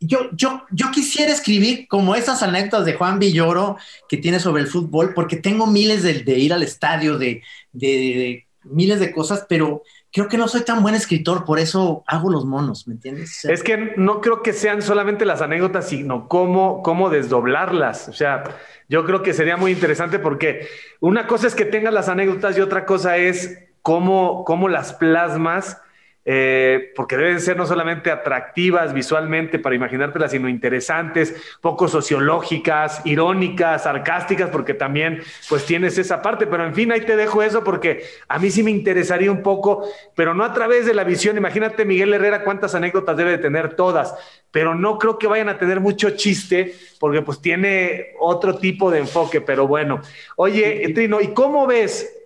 Yo, yo, yo quisiera escribir como esas anécdotas de Juan Villoro que tiene sobre el fútbol, porque tengo miles de, ir al estadio, de, de, miles de cosas, pero creo que no soy tan buen escritor, por eso hago los monos, ¿me entiendes? es que no creo que sean solamente las anécdotas, sino cómo, cómo desdoblarlas. O sea, yo creo que sería muy interesante porque una cosa es que tengas las anécdotas y otra cosa es cómo, cómo las plasmas, eh, porque deben ser no solamente atractivas visualmente para imaginártelas, sino interesantes, poco sociológicas, irónicas, sarcásticas, porque también pues tienes esa parte, pero en fin, ahí te dejo eso porque a mí sí me interesaría un poco, pero no a través de la visión, imagínate Miguel Herrera cuántas anécdotas debe de tener todas, pero no creo que vayan a tener mucho chiste porque pues tiene otro tipo de enfoque, pero bueno. Oye, Trino, ¿y cómo ves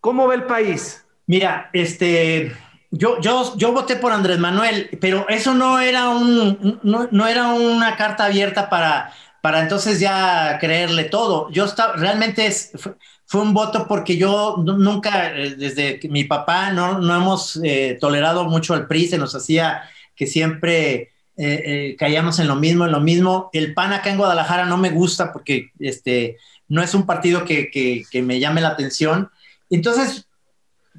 ¿Cómo ve el país? Mira, este, yo, yo, yo voté por Andrés Manuel, pero eso no era, un, no, era una carta abierta para, para entonces ya creerle todo. Yo estaba, realmente es, fue, un voto porque yo nunca, eh, desde mi papá, no, no hemos eh, tolerado mucho al PRI, se nos hacía que siempre eh, caíamos en lo mismo, en lo mismo. El PAN acá en Guadalajara no me gusta porque este, no es un partido que, que, que me llame la atención entonces,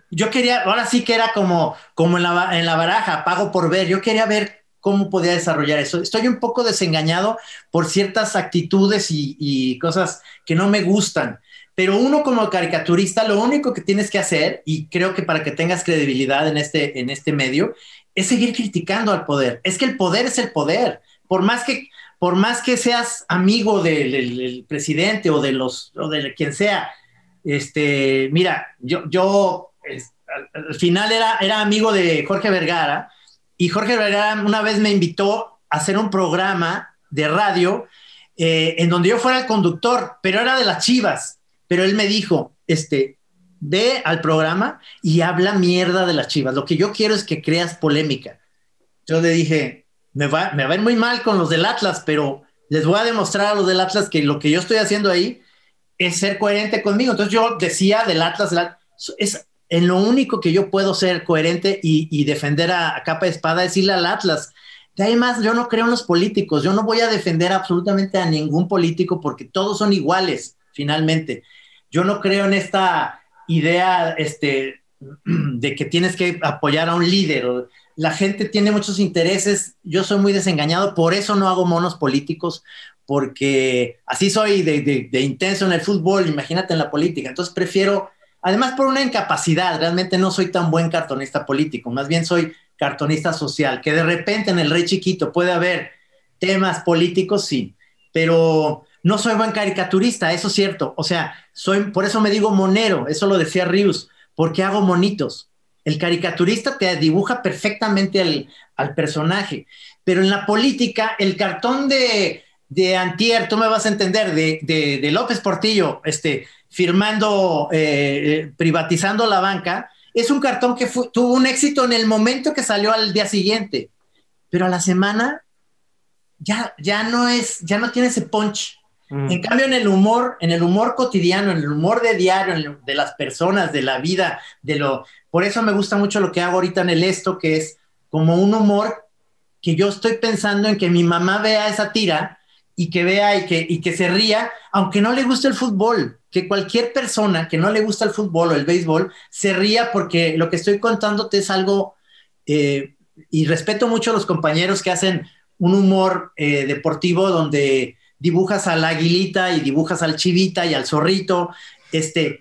yo quería, ahora sí que era como, como en, la, en la baraja, pago por ver, yo quería ver cómo podía desarrollar eso. Estoy un poco desengañado por ciertas actitudes y, cosas que no me gustan. Pero uno como caricaturista, lo único que tienes que hacer, y creo que para que tengas credibilidad en este, en este medio, es seguir criticando al poder. Es que el poder es el poder. Por más que, por más que seas amigo del, del presidente o de los, o de quien sea, este, mira, yo, yo al, final era, era amigo de Jorge Vergara y Jorge Vergara una vez me invitó a hacer un programa de radio eh, en donde yo fuera el conductor, pero era de las chivas. Pero él me dijo, este, ve al programa y habla mierda de las chivas. Lo que yo quiero es que creas polémica. Yo le dije, me va, me va a ir muy mal con los del Atlas, pero les voy a demostrar a los del Atlas que lo que yo estoy haciendo ahí es ser coherente conmigo. Entonces yo decía del Atlas, es en lo único que yo puedo ser coherente y, defender a, capa de espada, decirle al Atlas. De ahí más, yo no creo en los políticos, yo no voy a defender absolutamente a ningún político porque todos son iguales, finalmente. Yo no creo en esta idea este, <clears throat> de que tienes que apoyar a un líder. La gente tiene muchos intereses, yo soy muy desengañado, por eso no hago monos políticos, porque así soy de, intenso en el fútbol, imagínate en la política. Entonces prefiero Además, por una incapacidad, realmente no soy tan buen cartonista político, más bien soy cartonista social, que de repente en el Rey Chiquito puede haber temas políticos, sí, pero no soy buen caricaturista, eso es cierto. O sea, soy, por eso me digo monero, eso lo decía Rius, porque hago monitos. El caricaturista te dibuja perfectamente al personaje, pero en la política, el cartón de, de Antier, tú me vas a entender, de, de, de López Portillo, este, firmando, eh, eh, privatizando la banca, es un cartón que tuvo un éxito en el momento que salió al día siguiente, pero a la semana ya, ya no es, ya no tiene ese punch. Mm. En cambio, en el humor, en el humor cotidiano, en el humor de diario, de las personas, de la vida, de lo, por eso me gusta mucho lo que hago ahorita en el esto, que es como un humor que yo estoy pensando en que mi mamá vea esa tira y que vea y que, y que se ría, aunque no le guste el fútbol que cualquier persona que no le gusta el fútbol o el béisbol se ría porque lo que estoy contándote es algo, eh, y respeto mucho a los compañeros que hacen un humor eh, deportivo donde dibujas a la aguilita y dibujas al chivita y al zorrito. Este,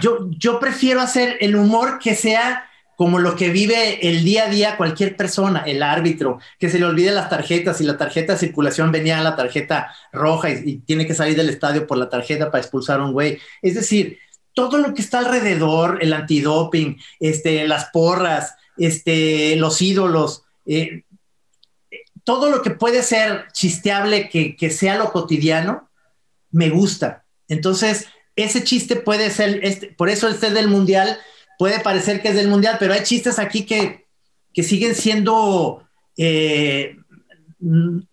yo, yo prefiero hacer el humor que sea como lo que vive el día a día cualquier persona, el árbitro, que se le olvide las tarjetas y la tarjeta de circulación venía a la tarjeta roja y, tiene que salir del estadio por la tarjeta para expulsar a un güey. Es decir, todo lo que está alrededor, el antidoping, este, las porras, este, los ídolos, eh, todo lo que puede ser chisteable que, que sea lo cotidiano, me gusta. Entonces, ese chiste puede ser, este, por eso el del mundial puede parecer que es del mundial, pero hay chistes aquí que, que siguen siendo, eh,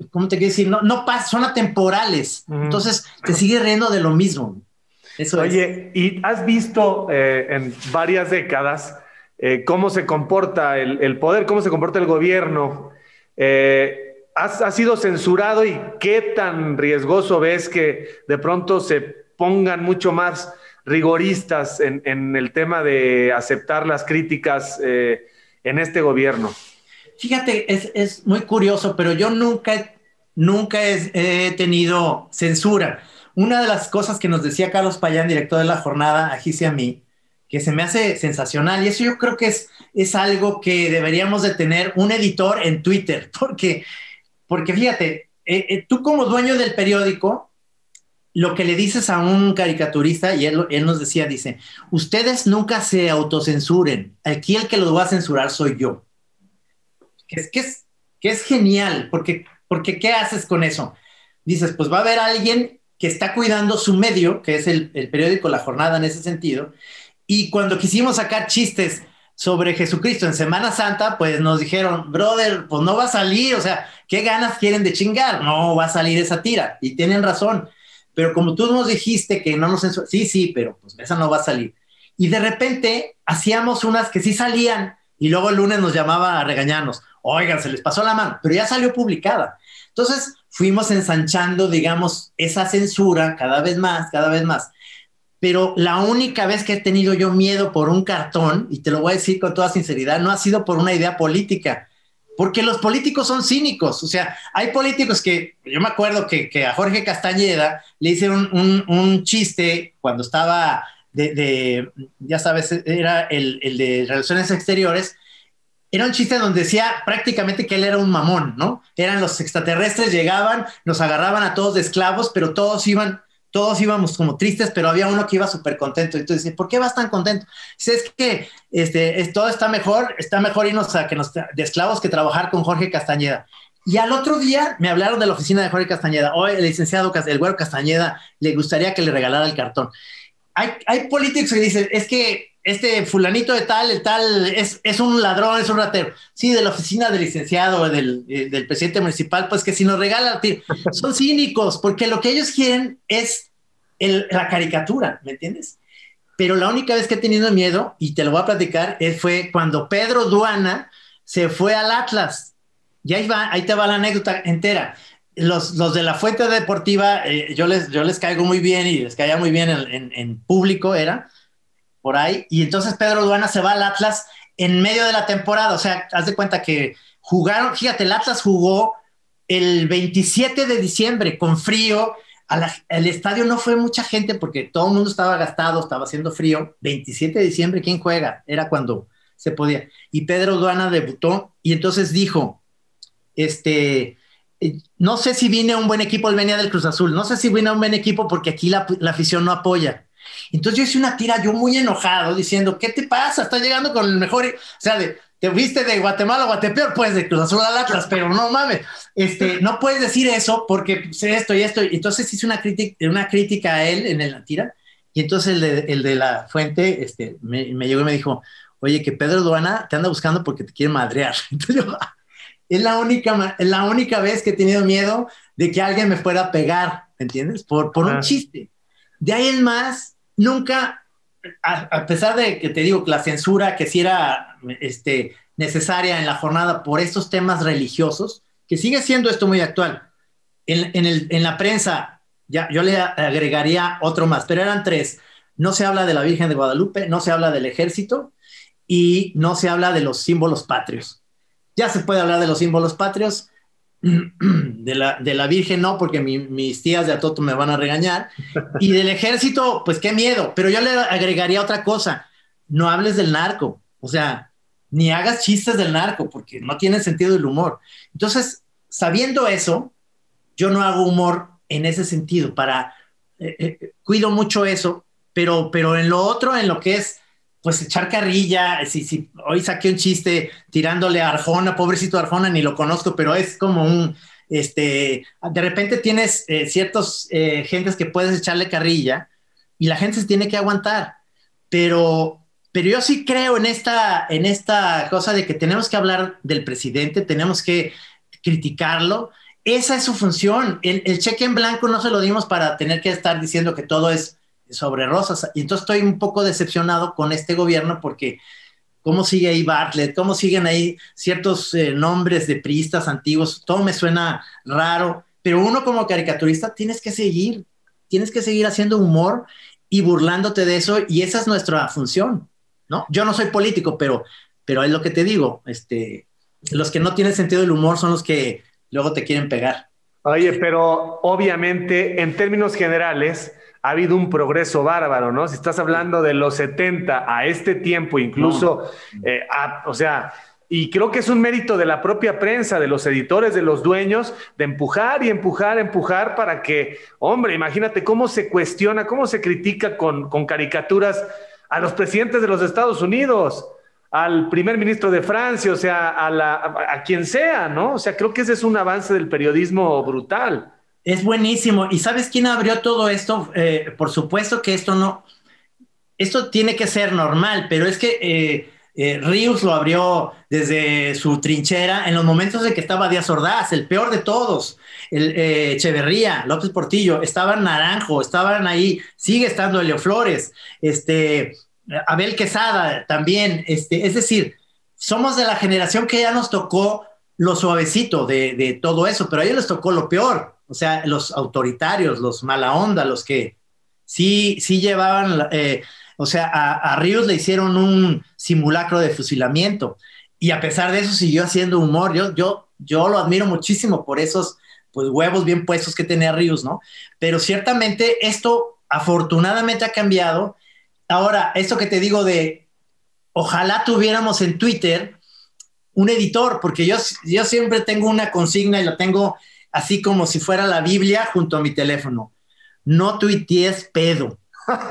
¿cómo te quiero decir? No, no son atemporales. Entonces te sigue riendo de lo mismo. Eso Oye, ¿y has visto eh, en varias décadas eh, cómo se comporta el, poder, cómo se comporta el gobierno? Has, has, sido censurado y qué tan riesgoso ves que de pronto se pongan mucho más rigoristas en, el tema de aceptar las críticas eh, en este gobierno? Fíjate, es, muy curioso, pero yo nunca, nunca he, tenido censura. Una de las cosas que nos decía Carlos Payán, director de la jornada, a Gise a mí, que se me hace sensacional, y eso yo creo que es, es algo que deberíamos de tener un editor en Twitter, <laughs> porque, porque fíjate, eh, eh, tú como dueño del periódico, lo que le dices a un caricaturista, y él, nos decía, dice, ustedes nunca se autocensuren, aquí el que los va a censurar soy yo. Que es, que es, que es genial, porque, porque ¿qué haces con eso? Dices, pues va a haber alguien que está cuidando su medio, que es el, el periódico La Jornada en ese sentido, y cuando quisimos sacar chistes sobre Jesucristo en Semana Santa, pues nos dijeron, brother, pues no va a salir, o sea, ¿qué ganas quieren de chingar? No va a salir esa tira, y tienen razón pero como tú nos dijiste que no nos sí, sí, pero pues esa no va a salir. Y de repente hacíamos unas que sí salían y luego el lunes nos llamaba a regañarnos, oigan, se les pasó la mano, pero ya salió publicada. Entonces fuimos ensanchando, digamos, esa censura cada vez más, cada vez más. Pero la única vez que he tenido yo miedo por un cartón, y te lo voy a decir con toda sinceridad, no ha sido por una idea política, porque los políticos son cínicos. O sea, hay políticos que, yo me acuerdo que, a Jorge Castañeda le hicieron un, chiste cuando estaba de, ya sabes, era el, de Relaciones Exteriores. Era un chiste donde decía prácticamente que él era un mamón, ¿no? Eran los extraterrestres, llegaban, nos agarraban a todos de esclavos, pero todos iban todos íbamos como tristes, pero había uno que iba súper contento. Y tú dices, ¿por qué vas tan contento? Dice, es que este, todo está mejor, está mejor irnos a que nos, de esclavos que trabajar con Jorge Castañeda. Y al otro día me hablaron de la oficina de Jorge Castañeda. Hoy el licenciado, el güero Castañeda, le gustaría que le regalara el cartón. Hay, hay políticos que dicen, es que este fulanito de tal, el tal, es, es, un ladrón, es un ratero. Sí, de la oficina del licenciado, del, eh, del presidente municipal, pues que si nos regala, son cínicos, porque lo que ellos quieren es el, la caricatura, ¿me entiendes? Pero la única vez que he tenido miedo, y te lo voy a platicar, fue cuando Pedro Duana se fue al Atlas. Y ahí, va, ahí te va la anécdota entera. Los, los de la fuente deportiva, eh, yo, les, yo les caigo muy bien y les caía muy bien en, en, en público, era por ahí, y entonces Pedro Duana se va al Atlas en medio de la temporada, o sea, haz de cuenta que jugaron, fíjate, el Atlas jugó el 27 de diciembre con frío, el estadio no fue mucha gente porque todo el mundo estaba gastado, estaba haciendo frío. 27 de diciembre, ¿quién juega? Era cuando se podía. Y Pedro Duana debutó y entonces dijo, este, no sé si viene un buen equipo, él venía del Cruz Azul, no sé si viene un buen equipo porque aquí la afición no apoya. Entonces yo hice una tira, yo muy enojado, diciendo, ¿qué te pasa? Estás llegando con el mejor, o sea, de, te viste de Guatemala a Guatepeor, pues de Cruz Azul al Atlas, pero no mames, este, <laughs> no puedes decir eso porque sé esto y esto. Entonces hice una crítica, una crítica a él en la tira y entonces el de, el de la fuente este, me, llegó y me dijo, oye, que Pedro Duana te anda buscando porque te quiere madrear. <laughs> Entonces yo, es la única, la única vez que he tenido miedo de que alguien me fuera a pegar, ¿entiendes? Por, por un chiste. De ahí en más, nunca a, pesar de que te digo que la censura que si era este, necesaria en la jornada por estos temas religiosos, que sigue siendo esto muy actual. En, la prensa, ya, yo le agregaría otro más, pero eran tres. No se habla de la Virgen de Guadalupe, no se habla del ejército y no se habla de los símbolos patrios. Ya se puede hablar de los símbolos patrios, <clears throat> de la, de la Virgen no, porque mis tías de Atoto me van a regañar. Y del ejército, pues qué miedo. Pero yo le agregaría otra cosa. No hables del narco. O sea, ni hagas chistes del narco, porque no tiene sentido el humor. Entonces, sabiendo eso, yo no hago humor en ese sentido. Para, eh, eh, cuido mucho eso, pero, pero en lo otro, en lo que es pues echar carrilla, si, si hoy saqué un chiste tirándole a Arjona, pobrecito Arjona, ni lo conozco, pero es como un, este, de repente tienes eh, ciertos eh, gentes que puedes echarle carrilla y la gente se tiene que aguantar, pero, pero yo sí creo en esta, en esta cosa de que tenemos que hablar del presidente, tenemos que criticarlo, esa es su función, el, el cheque en blanco no se lo dimos para tener que estar diciendo que todo es sobre Rosas. Y entonces estoy un poco decepcionado con este gobierno porque cómo sigue ahí Bartlett, cómo siguen ahí ciertos eh, nombres de priistas antiguos, todo me suena raro, pero uno como caricaturista tienes que seguir, tienes que seguir haciendo humor y burlándote de eso y esa es nuestra función, ¿no? Yo no soy político, pero, pero es lo que te digo, este, los que no tienen sentido del humor son los que luego te quieren pegar. Oye, pero obviamente en términos generales, ha habido un progreso bárbaro, ¿no? Si estás hablando de los 70 a este tiempo, incluso, eh, o sea, y creo que es un mérito de la propia prensa, de los editores, de los dueños, de empujar y empujar, empujar para que, hombre, imagínate cómo se cuestiona, cómo se critica con, con caricaturas a los presidentes de los Estados Unidos, al primer ministro de Francia, o sea, a, la, a quien sea, ¿no? O sea, creo que ese es un avance del periodismo brutal. Es buenísimo. ¿Y sabes quién abrió todo esto? Eh, por supuesto que esto no, esto tiene que ser normal, pero es que eh, eh Ríos lo abrió desde su trinchera en los momentos en que estaba Díaz Ordaz, el peor de todos, el Echeverría, López Portillo, estaban Naranjo, estaban ahí, sigue estando Elio Flores, este, Abel Quesada también, este, es decir, somos de la generación que ya nos tocó lo suavecito de, de todo eso, pero a ellos les tocó lo peor o sea, los autoritarios, los mala onda, los que sí, sí llevaban, eh, o sea, a, Ríos le hicieron un simulacro de fusilamiento y a pesar de eso siguió haciendo humor. Yo, yo, yo lo admiro muchísimo por esos pues, huevos bien puestos que tenía Ríos, ¿no? Pero ciertamente esto afortunadamente ha cambiado. Ahora, esto que te digo de, ojalá tuviéramos en Twitter un editor, porque yo, yo siempre tengo una consigna y la tengo así como si fuera la Biblia junto a mi teléfono. No tuitees pedo.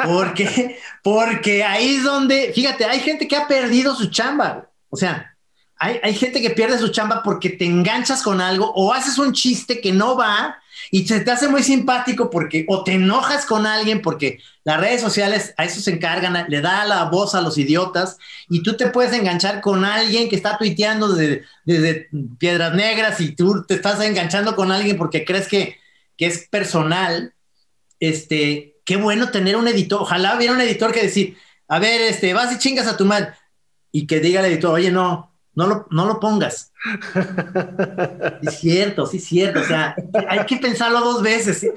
Porque, <laughs> porque ahí es donde, fíjate, hay gente que ha perdido su chamba. O sea, hay, hay, gente que pierde su chamba porque te enganchas con algo o haces un chiste que no va y se te hace muy simpático porque o te enojas con alguien porque las redes sociales a eso se encargan, le da la voz a los idiotas y tú te puedes enganchar con alguien que está tuiteando desde, desde Piedras Negras y tú te estás enganchando con alguien porque crees que, que es personal. Este, qué bueno tener un editor. Ojalá hubiera un editor que decir, a ver, este, vas y chingas a tu madre y que diga al editor, oye, no, no lo, no lo pongas. <laughs> es cierto, sí es cierto. O sea, hay que pensarlo dos veces.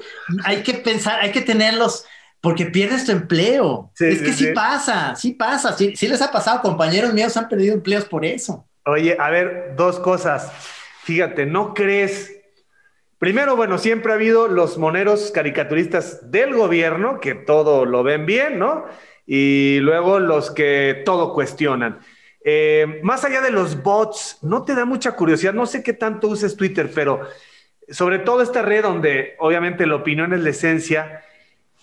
Hay que pensar, hay que tenerlos, porque pierdes tu empleo. es que sí, pasa, sí pasa. Sí, les ha pasado, compañeros míos han perdido empleos por eso. Oye, a ver, dos cosas. Fíjate, ¿no crees? Primero, bueno, siempre ha habido los moneros caricaturistas del gobierno, que todo lo ven bien, ¿no? Y luego los que todo cuestionan. Eh, más allá de los bots, ¿no te da mucha curiosidad? No sé qué tanto uses Twitter, pero sobre todo esta red donde obviamente la opinión es la esencia,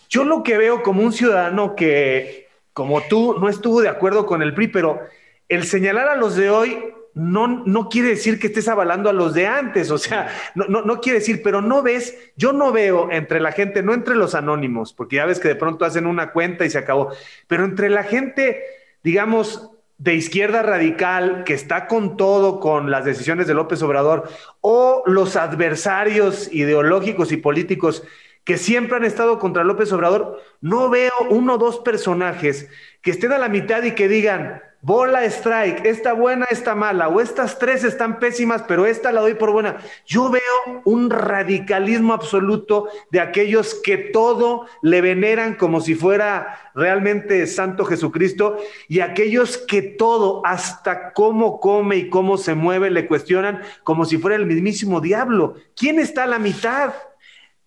yo lo que veo como un ciudadano que, como tú, no estuvo de acuerdo con el PRI, pero el señalar a los de hoy no, no quiere decir que estés avalando a los de antes, o sea, no, no, no, quiere decir, pero no ves, yo no veo entre la gente, no entre los anónimos, porque ya ves que de pronto hacen una cuenta y se acabó, pero entre la gente, digamos, de izquierda radical que está con todo con las decisiones de López Obrador, o los adversarios ideológicos y políticos que siempre han estado contra López Obrador, no veo uno o dos personajes que estén a la mitad y que digan, bola strike, esta buena, esta mala, o estas tres están pésimas, pero esta la doy por buena. Yo veo un radicalismo absoluto de aquellos que todo le veneran como si fuera realmente Santo Jesucristo, y aquellos que todo, hasta cómo come y cómo se mueve, le cuestionan como si fuera el mismísimo diablo. ¿Quién está a la mitad?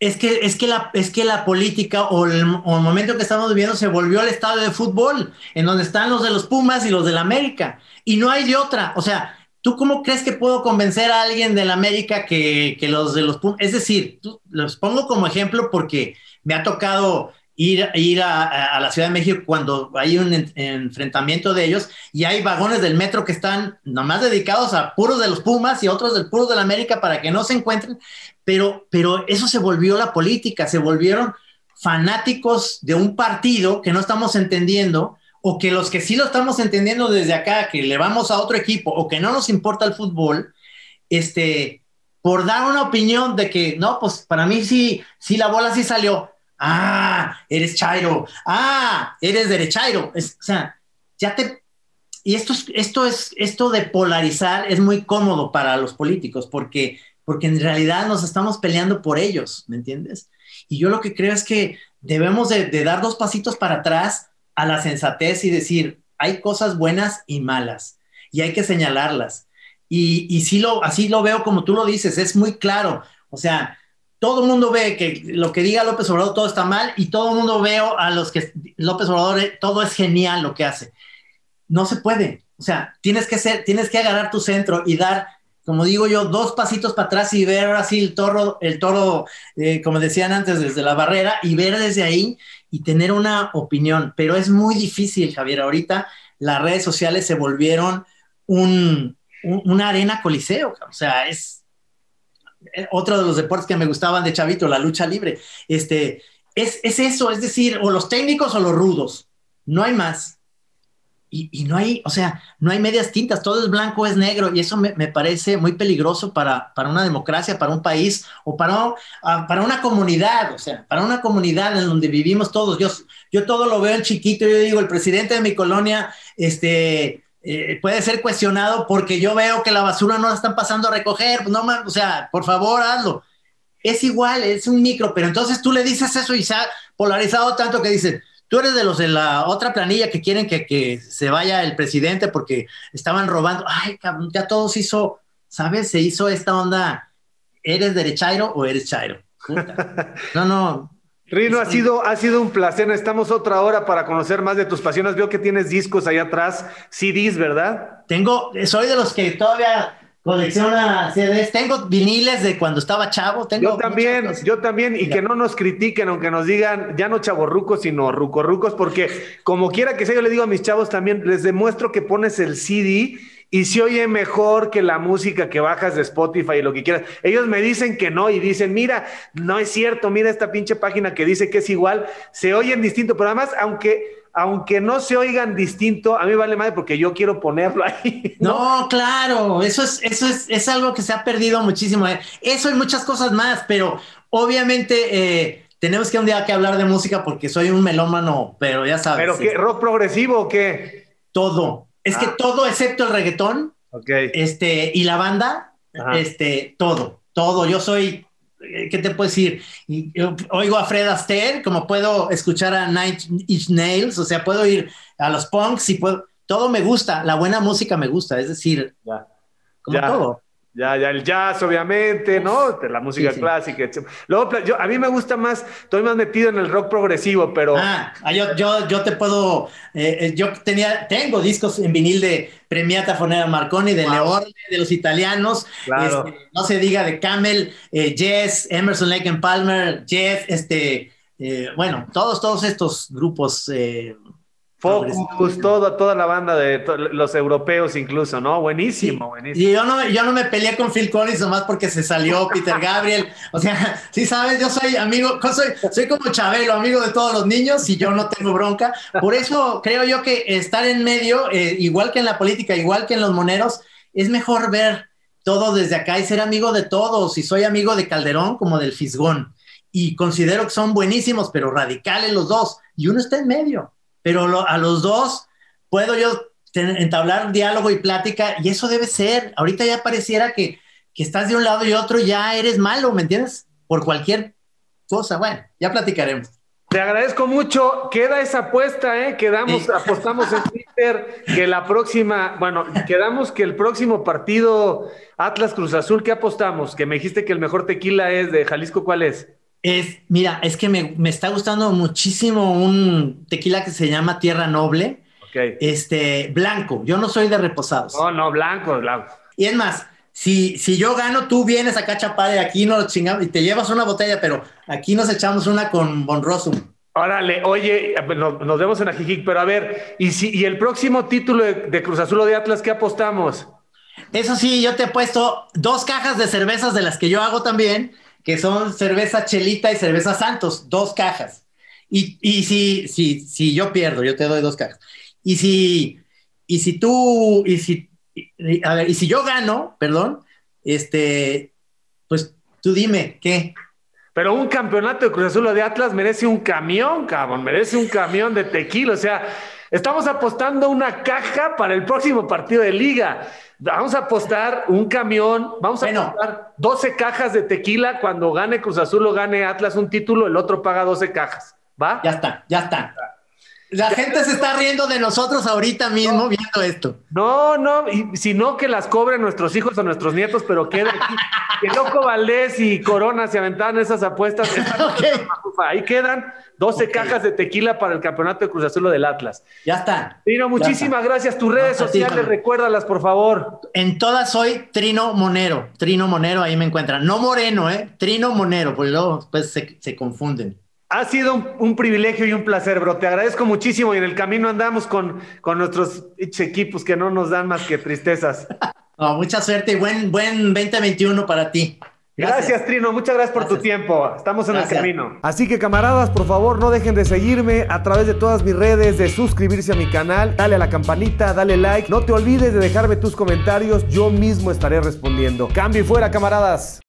Es que, es, que la, es que la política o el, momento que estamos viviendo se volvió al estadio de fútbol, en donde están los de los Pumas y los del América. Y no hay de otra. O sea, ¿tú cómo crees que puedo convencer a alguien del América que, que los de los Pumas? Es decir, los pongo como ejemplo porque me ha tocado ir, ir a, la Ciudad de México cuando hay un en, enfrentamiento de ellos y hay vagones del metro que están nomás dedicados a puros de los Pumas y otros del puros del América para que no se encuentren, pero, pero eso se volvió la política, se volvieron fanáticos de un partido que no estamos entendiendo o que los que sí lo estamos entendiendo desde acá, que le vamos a otro equipo o que no nos importa el fútbol, este, por dar una opinión de que, no, pues para mí sí, sí la bola sí salió, ah, eres Chairo, ah, eres derechairo. Es, o sea, ya te... Y esto es, esto es, esto de polarizar es muy cómodo para los políticos porque, porque en realidad nos estamos peleando por ellos, ¿me entiendes? Y yo lo que creo es que debemos de, dar dos pasitos para atrás a la sensatez y decir, hay cosas buenas y malas y hay que señalarlas. Y, y sí lo, así lo veo como tú lo dices, es muy claro. O sea, todo el mundo ve que lo que diga López Obrador todo está mal y todo el mundo veo a los que López Obrador todo es genial lo que hace. No se puede. O sea, tienes que ser, tienes que agarrar tu centro y dar, como digo yo, dos pasitos para atrás y ver así el toro, el toro, eh, como decían antes, desde la barrera y ver desde ahí y tener una opinión. Pero es muy difícil, Javier. Ahorita las redes sociales se volvieron un, un, una arena coliseo. O sea, es, otro de los deportes que me gustaban de chavito, la lucha libre. Este, es, es eso, es decir, o los técnicos o los rudos, no hay más. Y, y, no hay, o sea, no hay medias tintas, todo es blanco, es negro, y eso me, me parece muy peligroso para, para, una democracia, para un país o para, uh, para una comunidad, o sea, para una comunidad en donde vivimos todos. Yo, yo todo lo veo en chiquito, yo digo, el presidente de mi colonia, este, eh, puede ser cuestionado porque yo veo que la basura no la están pasando a recoger, pues no, o sea, por favor, hazlo. Es igual, es un micro, pero entonces tú le dices eso y se ha polarizado tanto que dicen, tú eres de los de la otra planilla que quieren que, que se vaya el presidente porque estaban robando. Ay, cabrón, ya todo se hizo, ¿sabes? Se hizo esta onda, ¿eres derechairo o eres chairo? Puta. No, no, Rino, ha sido, ha sido un placer. Estamos otra hora para conocer más de tus pasiones. Veo que tienes discos allá atrás, CDs, ¿verdad? Tengo, soy de los que todavía colecciona CDs. Tengo viniles de cuando estaba chavo. Tengo yo también, yo también. Y que no nos critiquen, aunque nos digan ya no chavorrucos, sino rucorrucos, porque como quiera que sea, yo le digo a mis chavos también, les demuestro que pones el CD y se oye mejor que la música que bajas de Spotify y lo que quieras. Ellos me dicen que no y dicen, mira, no es cierto, mira esta pinche página que dice que es igual, se oyen distinto, pero además, aunque, aunque no se oigan distinto, a mí vale madre porque yo quiero ponerlo <laughs> ahí. No, no claro, eso es, eso es, es, algo que se ha perdido muchísimo. ¿eh? Eso y muchas cosas más, pero obviamente... Eh, tenemos que un día que hablar de música porque soy un melómano, pero ya sabes. ¿Pero qué? ¿Rock progresivo o qué? Todo. Es ah. que todo excepto el reggaetón. Okay. Este, y la banda, Ajá. este, todo, todo. Yo soy, ¿qué te puedo decir? Yo oigo a Fred Astaire, como puedo escuchar a Night Inch Nails, o sea, puedo ir a los punks y puedo, todo me gusta, la buena música me gusta, es decir, ya. como ya. todo. Ya, ya, el jazz, obviamente, ¿no? La música clásica. Luego, yo, a mí me gusta más, estoy más metido en el rock progresivo, pero. Ah, ah yo, yo, yo te puedo. Eh, eh, yo tenía, tengo discos en vinil de Premiata Fonera Marconi, de wow. de los italianos. Claro. Este, no se diga de Camel, eh, Jess, Emerson Lake and Palmer, Jeff, este. bueno, todos, todos estos grupos Focus, toda, toda la banda de los europeos incluso, ¿no? Buenísimo, buenísimo. Y yo no, yo no me peleé con Phil Collins nomás porque se salió <laughs> Peter Gabriel. O sea, sí sabes, yo soy amigo, soy, soy como Chabelo, amigo de todos los niños y yo no tengo bronca. Por eso creo yo que estar en medio, eh, igual que en la política, igual que en los moneros, es mejor ver todo desde acá y ser amigo de todos. Y soy amigo de Calderón como del Fisgón. Y considero que son buenísimos, pero radicales los dos. Y uno está en medio pero a los dos puedo yo entablar diálogo y plática y eso debe ser. Ahorita ya pareciera que, que estás de un lado y otro, ya eres malo, ¿me entiendes? Por cualquier cosa. Bueno, ya platicaremos. Te agradezco mucho. Queda esa apuesta, ¿eh? Quedamos, apostamos en Twitter que la próxima, bueno, quedamos que el próximo partido Atlas Cruz Azul, ¿qué apostamos? Que me dijiste que el mejor tequila es de Jalisco, ¿cuál es? Es, mira, es que me, está gustando muchísimo un tequila que se llama Tierra Noble. Este, blanco. Yo no soy de reposados. No, no, blanco, blanco. Y es más, si, si yo gano, tú vienes acá, Chapare, aquí nos chingamos y te llevas una botella, pero aquí nos echamos una con Bonrosum. Órale, oye, nos, vemos en Ajijic, pero a ver, ¿y, si, y el próximo título de, de Cruz Azul o de Atlas, qué apostamos? Eso sí, yo te he puesto dos cajas de cervezas de las que yo hago también que son cerveza Chelita y cerveza Santos, dos cajas. Y, y si, si, si yo pierdo, yo te doy dos cajas. Y si, y si tú, y si, a ver, y si yo gano, perdón, este, pues tú dime, ¿qué? Pero un campeonato de Cruz Azul de Atlas merece un camión, cabrón, merece un camión de tequila. O sea, estamos apostando una caja para el próximo partido de liga. Vamos a apostar un camión, vamos a apostar 12 cajas de tequila cuando gane Cruz Azul o gane Atlas un título, el otro paga 12 cajas. ¿Va? Ya está, ya está. La gente se está riendo de nosotros ahorita mismo viendo esto. No, no, y si no que las cobren nuestros hijos o nuestros nietos, pero queda aquí. que Loco Valdés y Corona se aventaron esas apuestas. <laughs> Ahí quedan 12 cajas de tequila para el campeonato de Cruz Azul del Atlas. Ya está. Trino, muchísimas gracias. Tus redes sociales, recuérdalas, por favor. En todas soy Trino Monero. Trino Monero, ahí me encuentran. No Moreno, ¿eh? Trino Monero, porque luego pues, se, se confunden. Ha sido un, privilegio y un placer, bro. Te agradezco muchísimo y en el camino andamos con, con nuestros equipos que no nos dan más que tristezas. <laughs> mucha suerte y buen, buen 2021 para ti. Gracias. Trino. Muchas gracias por tu tiempo. Estamos en el camino. Así que, camaradas, por favor, no dejen de seguirme a través de todas mis redes, de suscribirse a mi canal, dale a la campanita, dale like. No te olvides de dejarme tus comentarios. Yo mismo estaré respondiendo. Cambio y fuera, camaradas.